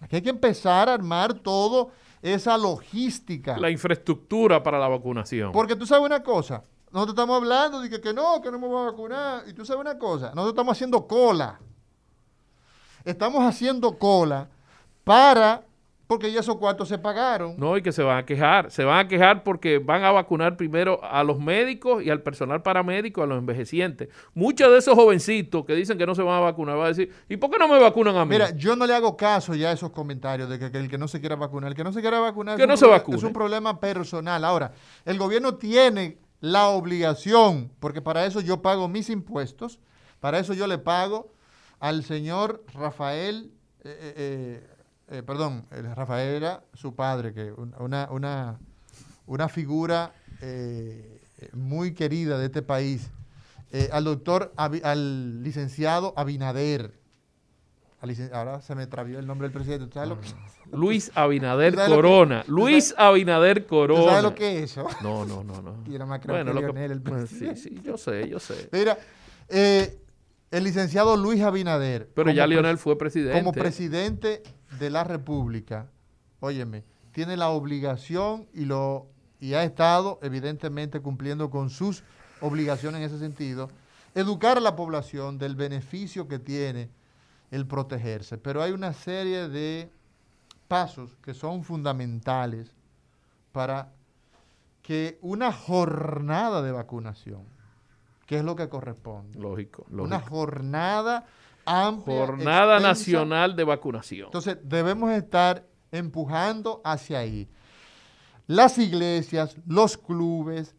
Aquí hay que empezar a armar todo esa logística. La infraestructura para la vacunación. Porque tú sabes una cosa, nosotros estamos hablando de que, no, que no me voy a vacunar. Y tú sabes una cosa, nosotros estamos haciendo cola. Estamos haciendo cola para porque ya esos cuartos se pagaron. No, y que se van a quejar. Se van a quejar porque van a vacunar primero a los médicos y al personal paramédico, a los envejecientes. Muchos de esos jovencitos que dicen que no se van a vacunar van a decir, ¿y por qué no me vacunan a mí? Mira, yo no le hago caso ya a esos comentarios de que, el que no se quiera vacunar, el que no se quiera vacunar que no se vacune. es un problema personal. Ahora, el gobierno tiene la obligación, porque para eso yo pago mis impuestos, para eso yo le pago al señor Rafael... Eh, eh, eh perdón, Rafael era su padre, que una, una, una figura muy querida de este país, al doctor, al licenciado Abinader. Ahora se me travió el nombre del presidente. ¿sabes lo que? Luis Abinader [laughs] Corona. Luis Abinader Corona. ¿Sabes lo que es eso? [laughs] No, no, no. no. Y era más bueno, que Leonel, el [laughs] presidente. Sí, sí, yo sé, yo sé. Mira, el licenciado Luis Abinader. Pero ya Lionel fue presidente. Como presidente de la República, óyeme, tiene la obligación y, lo, y ha estado evidentemente cumpliendo con sus obligaciones en ese sentido, educar a la población del beneficio que tiene el protegerse. Pero hay una serie de pasos que son fundamentales para que una jornada de vacunación, que es lo que corresponde, lógico, lógico. una jornada Jornada Nacional de Vacunación. Entonces, debemos estar empujando hacia ahí. Las iglesias, los clubes,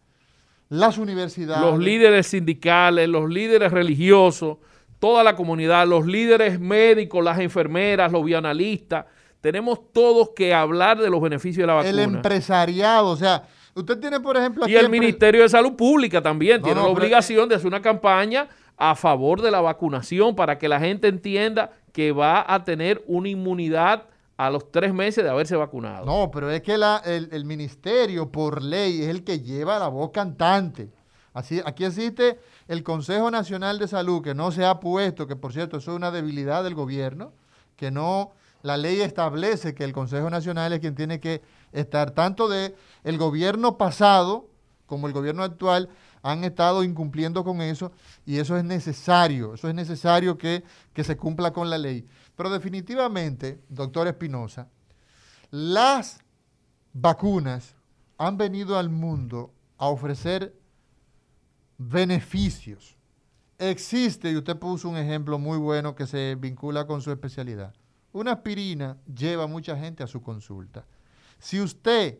las universidades. Los líderes sindicales, los líderes religiosos, toda la comunidad, los líderes médicos, las enfermeras, los bioanalistas. Tenemos todos que hablar de los beneficios de la vacuna. El empresariado, o sea, usted tiene, por ejemplo... y el Ministerio de Salud Pública también tiene la obligación de hacer una campaña a favor de la vacunación para que la gente entienda que va a tener una inmunidad a los tres meses de haberse vacunado. No, pero es que la- el, el ministerio por ley es el que lleva la voz cantante. Así, aquí existe el Consejo Nacional de Salud que no se ha puesto, que por cierto eso es una debilidad del gobierno, que no, la ley establece que el Consejo Nacional es quien tiene que estar, tanto de el gobierno pasado como el gobierno actual han estado incumpliendo con eso y eso es necesario, eso es necesario que, que se cumpla con la ley. Pero definitivamente, doctor Espinosa, las vacunas han venido al mundo a ofrecer beneficios. Existe, y usted puso un ejemplo muy bueno que se vincula con su especialidad. Una aspirina lleva a mucha gente a su consulta. Si usted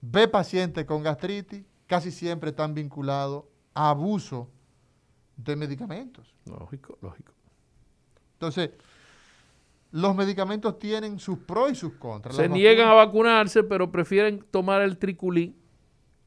ve pacientes con gastritis, casi siempre están vinculados a abuso de medicamentos. Lógico, lógico. Entonces, los medicamentos tienen sus pros y sus contras. Se niegan a vacunarse, pero prefieren tomar el triculí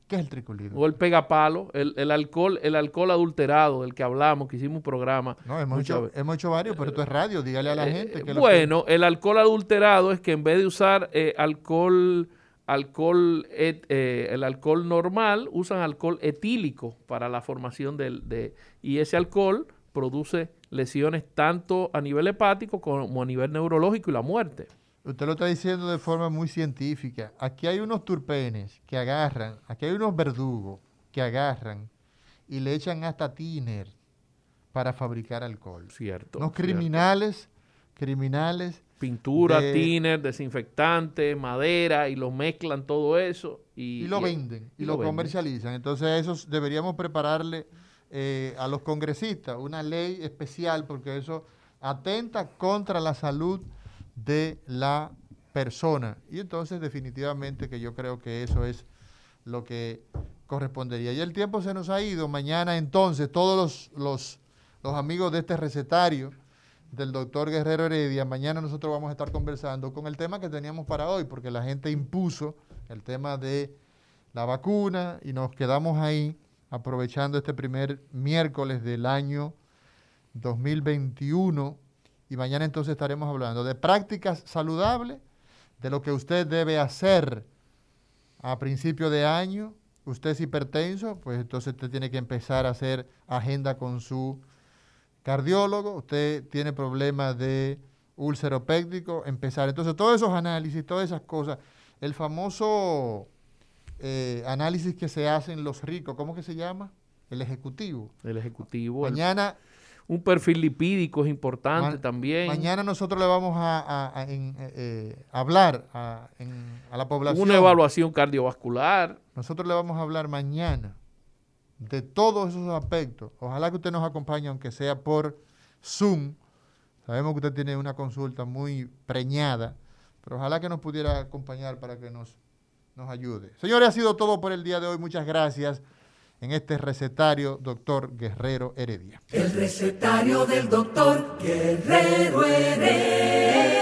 ¿Qué es el triculí? o el pegapalo, el, el alcohol, el alcohol adulterado del que hablamos, que hicimos un programa. No, hemos hecho, hemos hecho varios, pero esto es radio, dígale a la Eh, gente. que lo bueno, el alcohol adulterado es que en vez de usar eh, alcohol, alcohol, et- eh, el alcohol normal, usan alcohol etílico para la formación del, de, y ese alcohol produce lesiones tanto a nivel hepático como a nivel neurológico y la muerte. Usted lo está diciendo de forma muy científica. Aquí hay unos turpenes que agarran, aquí hay unos verdugos que agarran y le echan hasta tiner para fabricar alcohol. Cierto. Unos cierto. criminales, criminales. Pintura, de- tiner, desinfectante, madera y lo mezclan todo eso y, y lo y- venden y, lo, comercializan. Entonces, eso deberíamos prepararle eh, a los congresistas una ley especial porque eso atenta contra la salud de la persona. Y entonces, definitivamente, que yo creo que eso es lo que correspondería. Y el tiempo se nos ha ido. Mañana, entonces, todos los, los, los amigos de este recetario del doctor Guerrero Heredia, mañana nosotros vamos a estar conversando con el tema que teníamos para hoy, porque la gente impuso el tema de la vacuna y nos quedamos ahí aprovechando este primer miércoles del año 2021 y mañana entonces estaremos hablando de prácticas saludables, de lo que usted debe hacer a principio de año. Usted es hipertenso, pues entonces usted tiene que empezar a hacer agenda con su cardiólogo. Usted tiene problemas de úlcero péptico, empezar. Entonces todos esos análisis, todas esas cosas, el famoso eh, análisis que se hacen los ricos, ¿cómo que se llama? El ejecutivo. El ejecutivo. el- Mañana un perfil lipídico es importante Ma- también. Mañana nosotros le vamos a, a- a- en, eh, eh, hablar a, en- a la población. Una evaluación cardiovascular. Nosotros le vamos a hablar mañana de todos esos aspectos. Ojalá que usted nos acompañe, aunque sea por Zoom. Sabemos que usted tiene una consulta muy preñada, pero ojalá que nos pudiera acompañar para que nos, nos ayude. Señores, ha sido todo por el día de hoy. Muchas gracias en este recetario, doctor Guerrero Heredia. El recetario del doctor Guerrero Heredia.